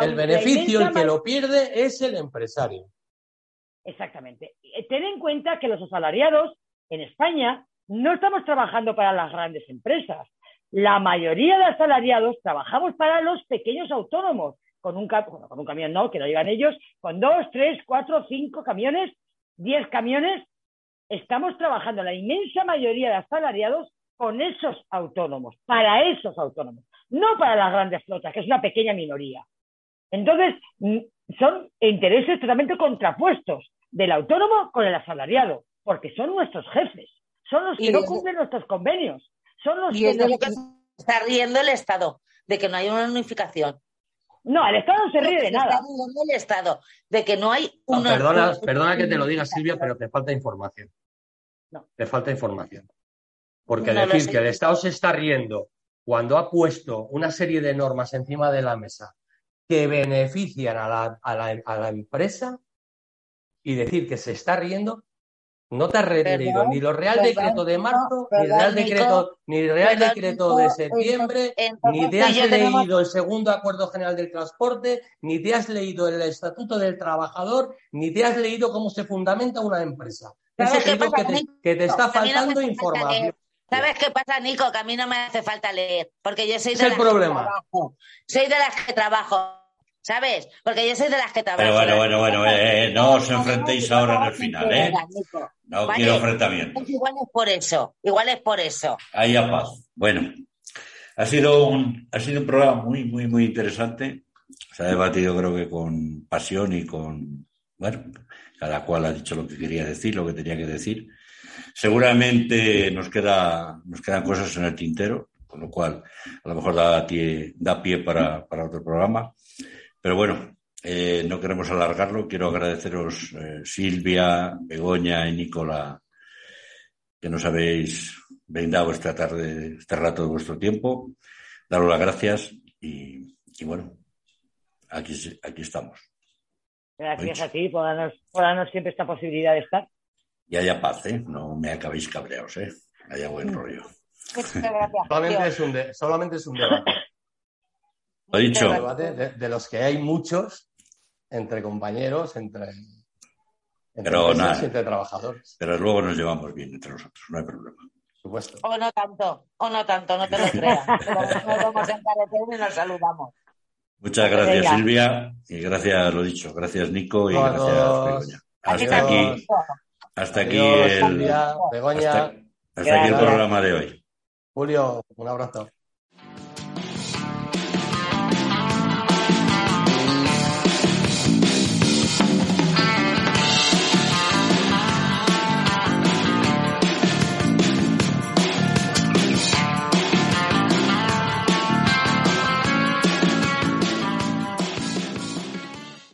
el beneficio, el que lo pierde es el empresario. Exactamente. Ten en cuenta que los asalariados en España no estamos trabajando para las grandes empresas la mayoría de asalariados trabajamos para los pequeños autónomos, con un, con un camión no, que lo digan ellos, con dos, tres, cuatro, cinco camiones, diez camiones, estamos trabajando la inmensa mayoría de asalariados con esos autónomos, para esos autónomos, no para las grandes flotas, que es una pequeña minoría. Entonces, mm, son intereses totalmente contrapuestos del autónomo con el asalariado, porque son nuestros jefes, son los que no cumplen nuestros convenios, y es de lo que se está riendo el Estado, de que no hay una unificación. No, el Estado no se ríe de nada. el Estado, de que no hay una. perdona, perdona que te lo diga, Silvia, pero te falta información. No. Te falta información. Porque decir que el Estado se está riendo cuando ha puesto una serie de normas encima de la mesa que benefician a la, a la, a la empresa y decir que se está riendo no te has leído ni lo Real Decreto de marzo, ni el Real Decreto, ni el Real Decreto de septiembre, ni te has leído el segundo Acuerdo General del Transporte, ni te has leído el Estatuto del Trabajador, ni te has leído cómo se fundamenta una empresa. Eso que, te, que te está faltando información. ¿Sabes qué pasa, Nico? Que a mí no me hace falta leer, porque yo soy de las problema. Soy de las que trabajo. ¿Sabes? Porque yo soy de las que trabajo. Pero bueno, bueno, bueno, eh, eh, no os enfrentéis ahora en el final, ¿eh? No quiero enfrentamientos. Igual es por eso, igual es por eso. Ahí a paz. Bueno, ha sido un, ha sido un programa muy, muy, muy interesante. Se ha debatido creo que con pasión y con, bueno, cada cual ha dicho lo que quería decir, lo que tenía que decir. Seguramente nos, queda, nos quedan cosas en el tintero, con lo cual a lo mejor da, da pie para, para otro programa. Pero bueno, eh, no queremos alargarlo. Quiero agradeceros, eh, Silvia, Begoña y Nicola, que nos habéis brindado esta tarde, este rato de vuestro tiempo. Daros las gracias y, bueno, aquí, aquí estamos. Gracias a ti por darnos, siempre esta posibilidad de estar. Y haya paz, ¿eh? No me acabéis cabreados, ¿eh? Haya buen rollo. solamente, es un solamente es un debate. Lo dicho. de, los que hay muchos entre compañeros, entre, pero entre trabajadores. Pero luego nos llevamos bien entre nosotros, no hay problema. Supuesto. O no tanto, o no tanto, no te lo creas. nos vamos a y nos saludamos. Muchas gracias, Silvia, y gracias, lo dicho, gracias, Nico, y gracias, Hasta aquí, hasta aquí el, Begoña. hasta aquí el programa de hoy. Julio, un abrazo.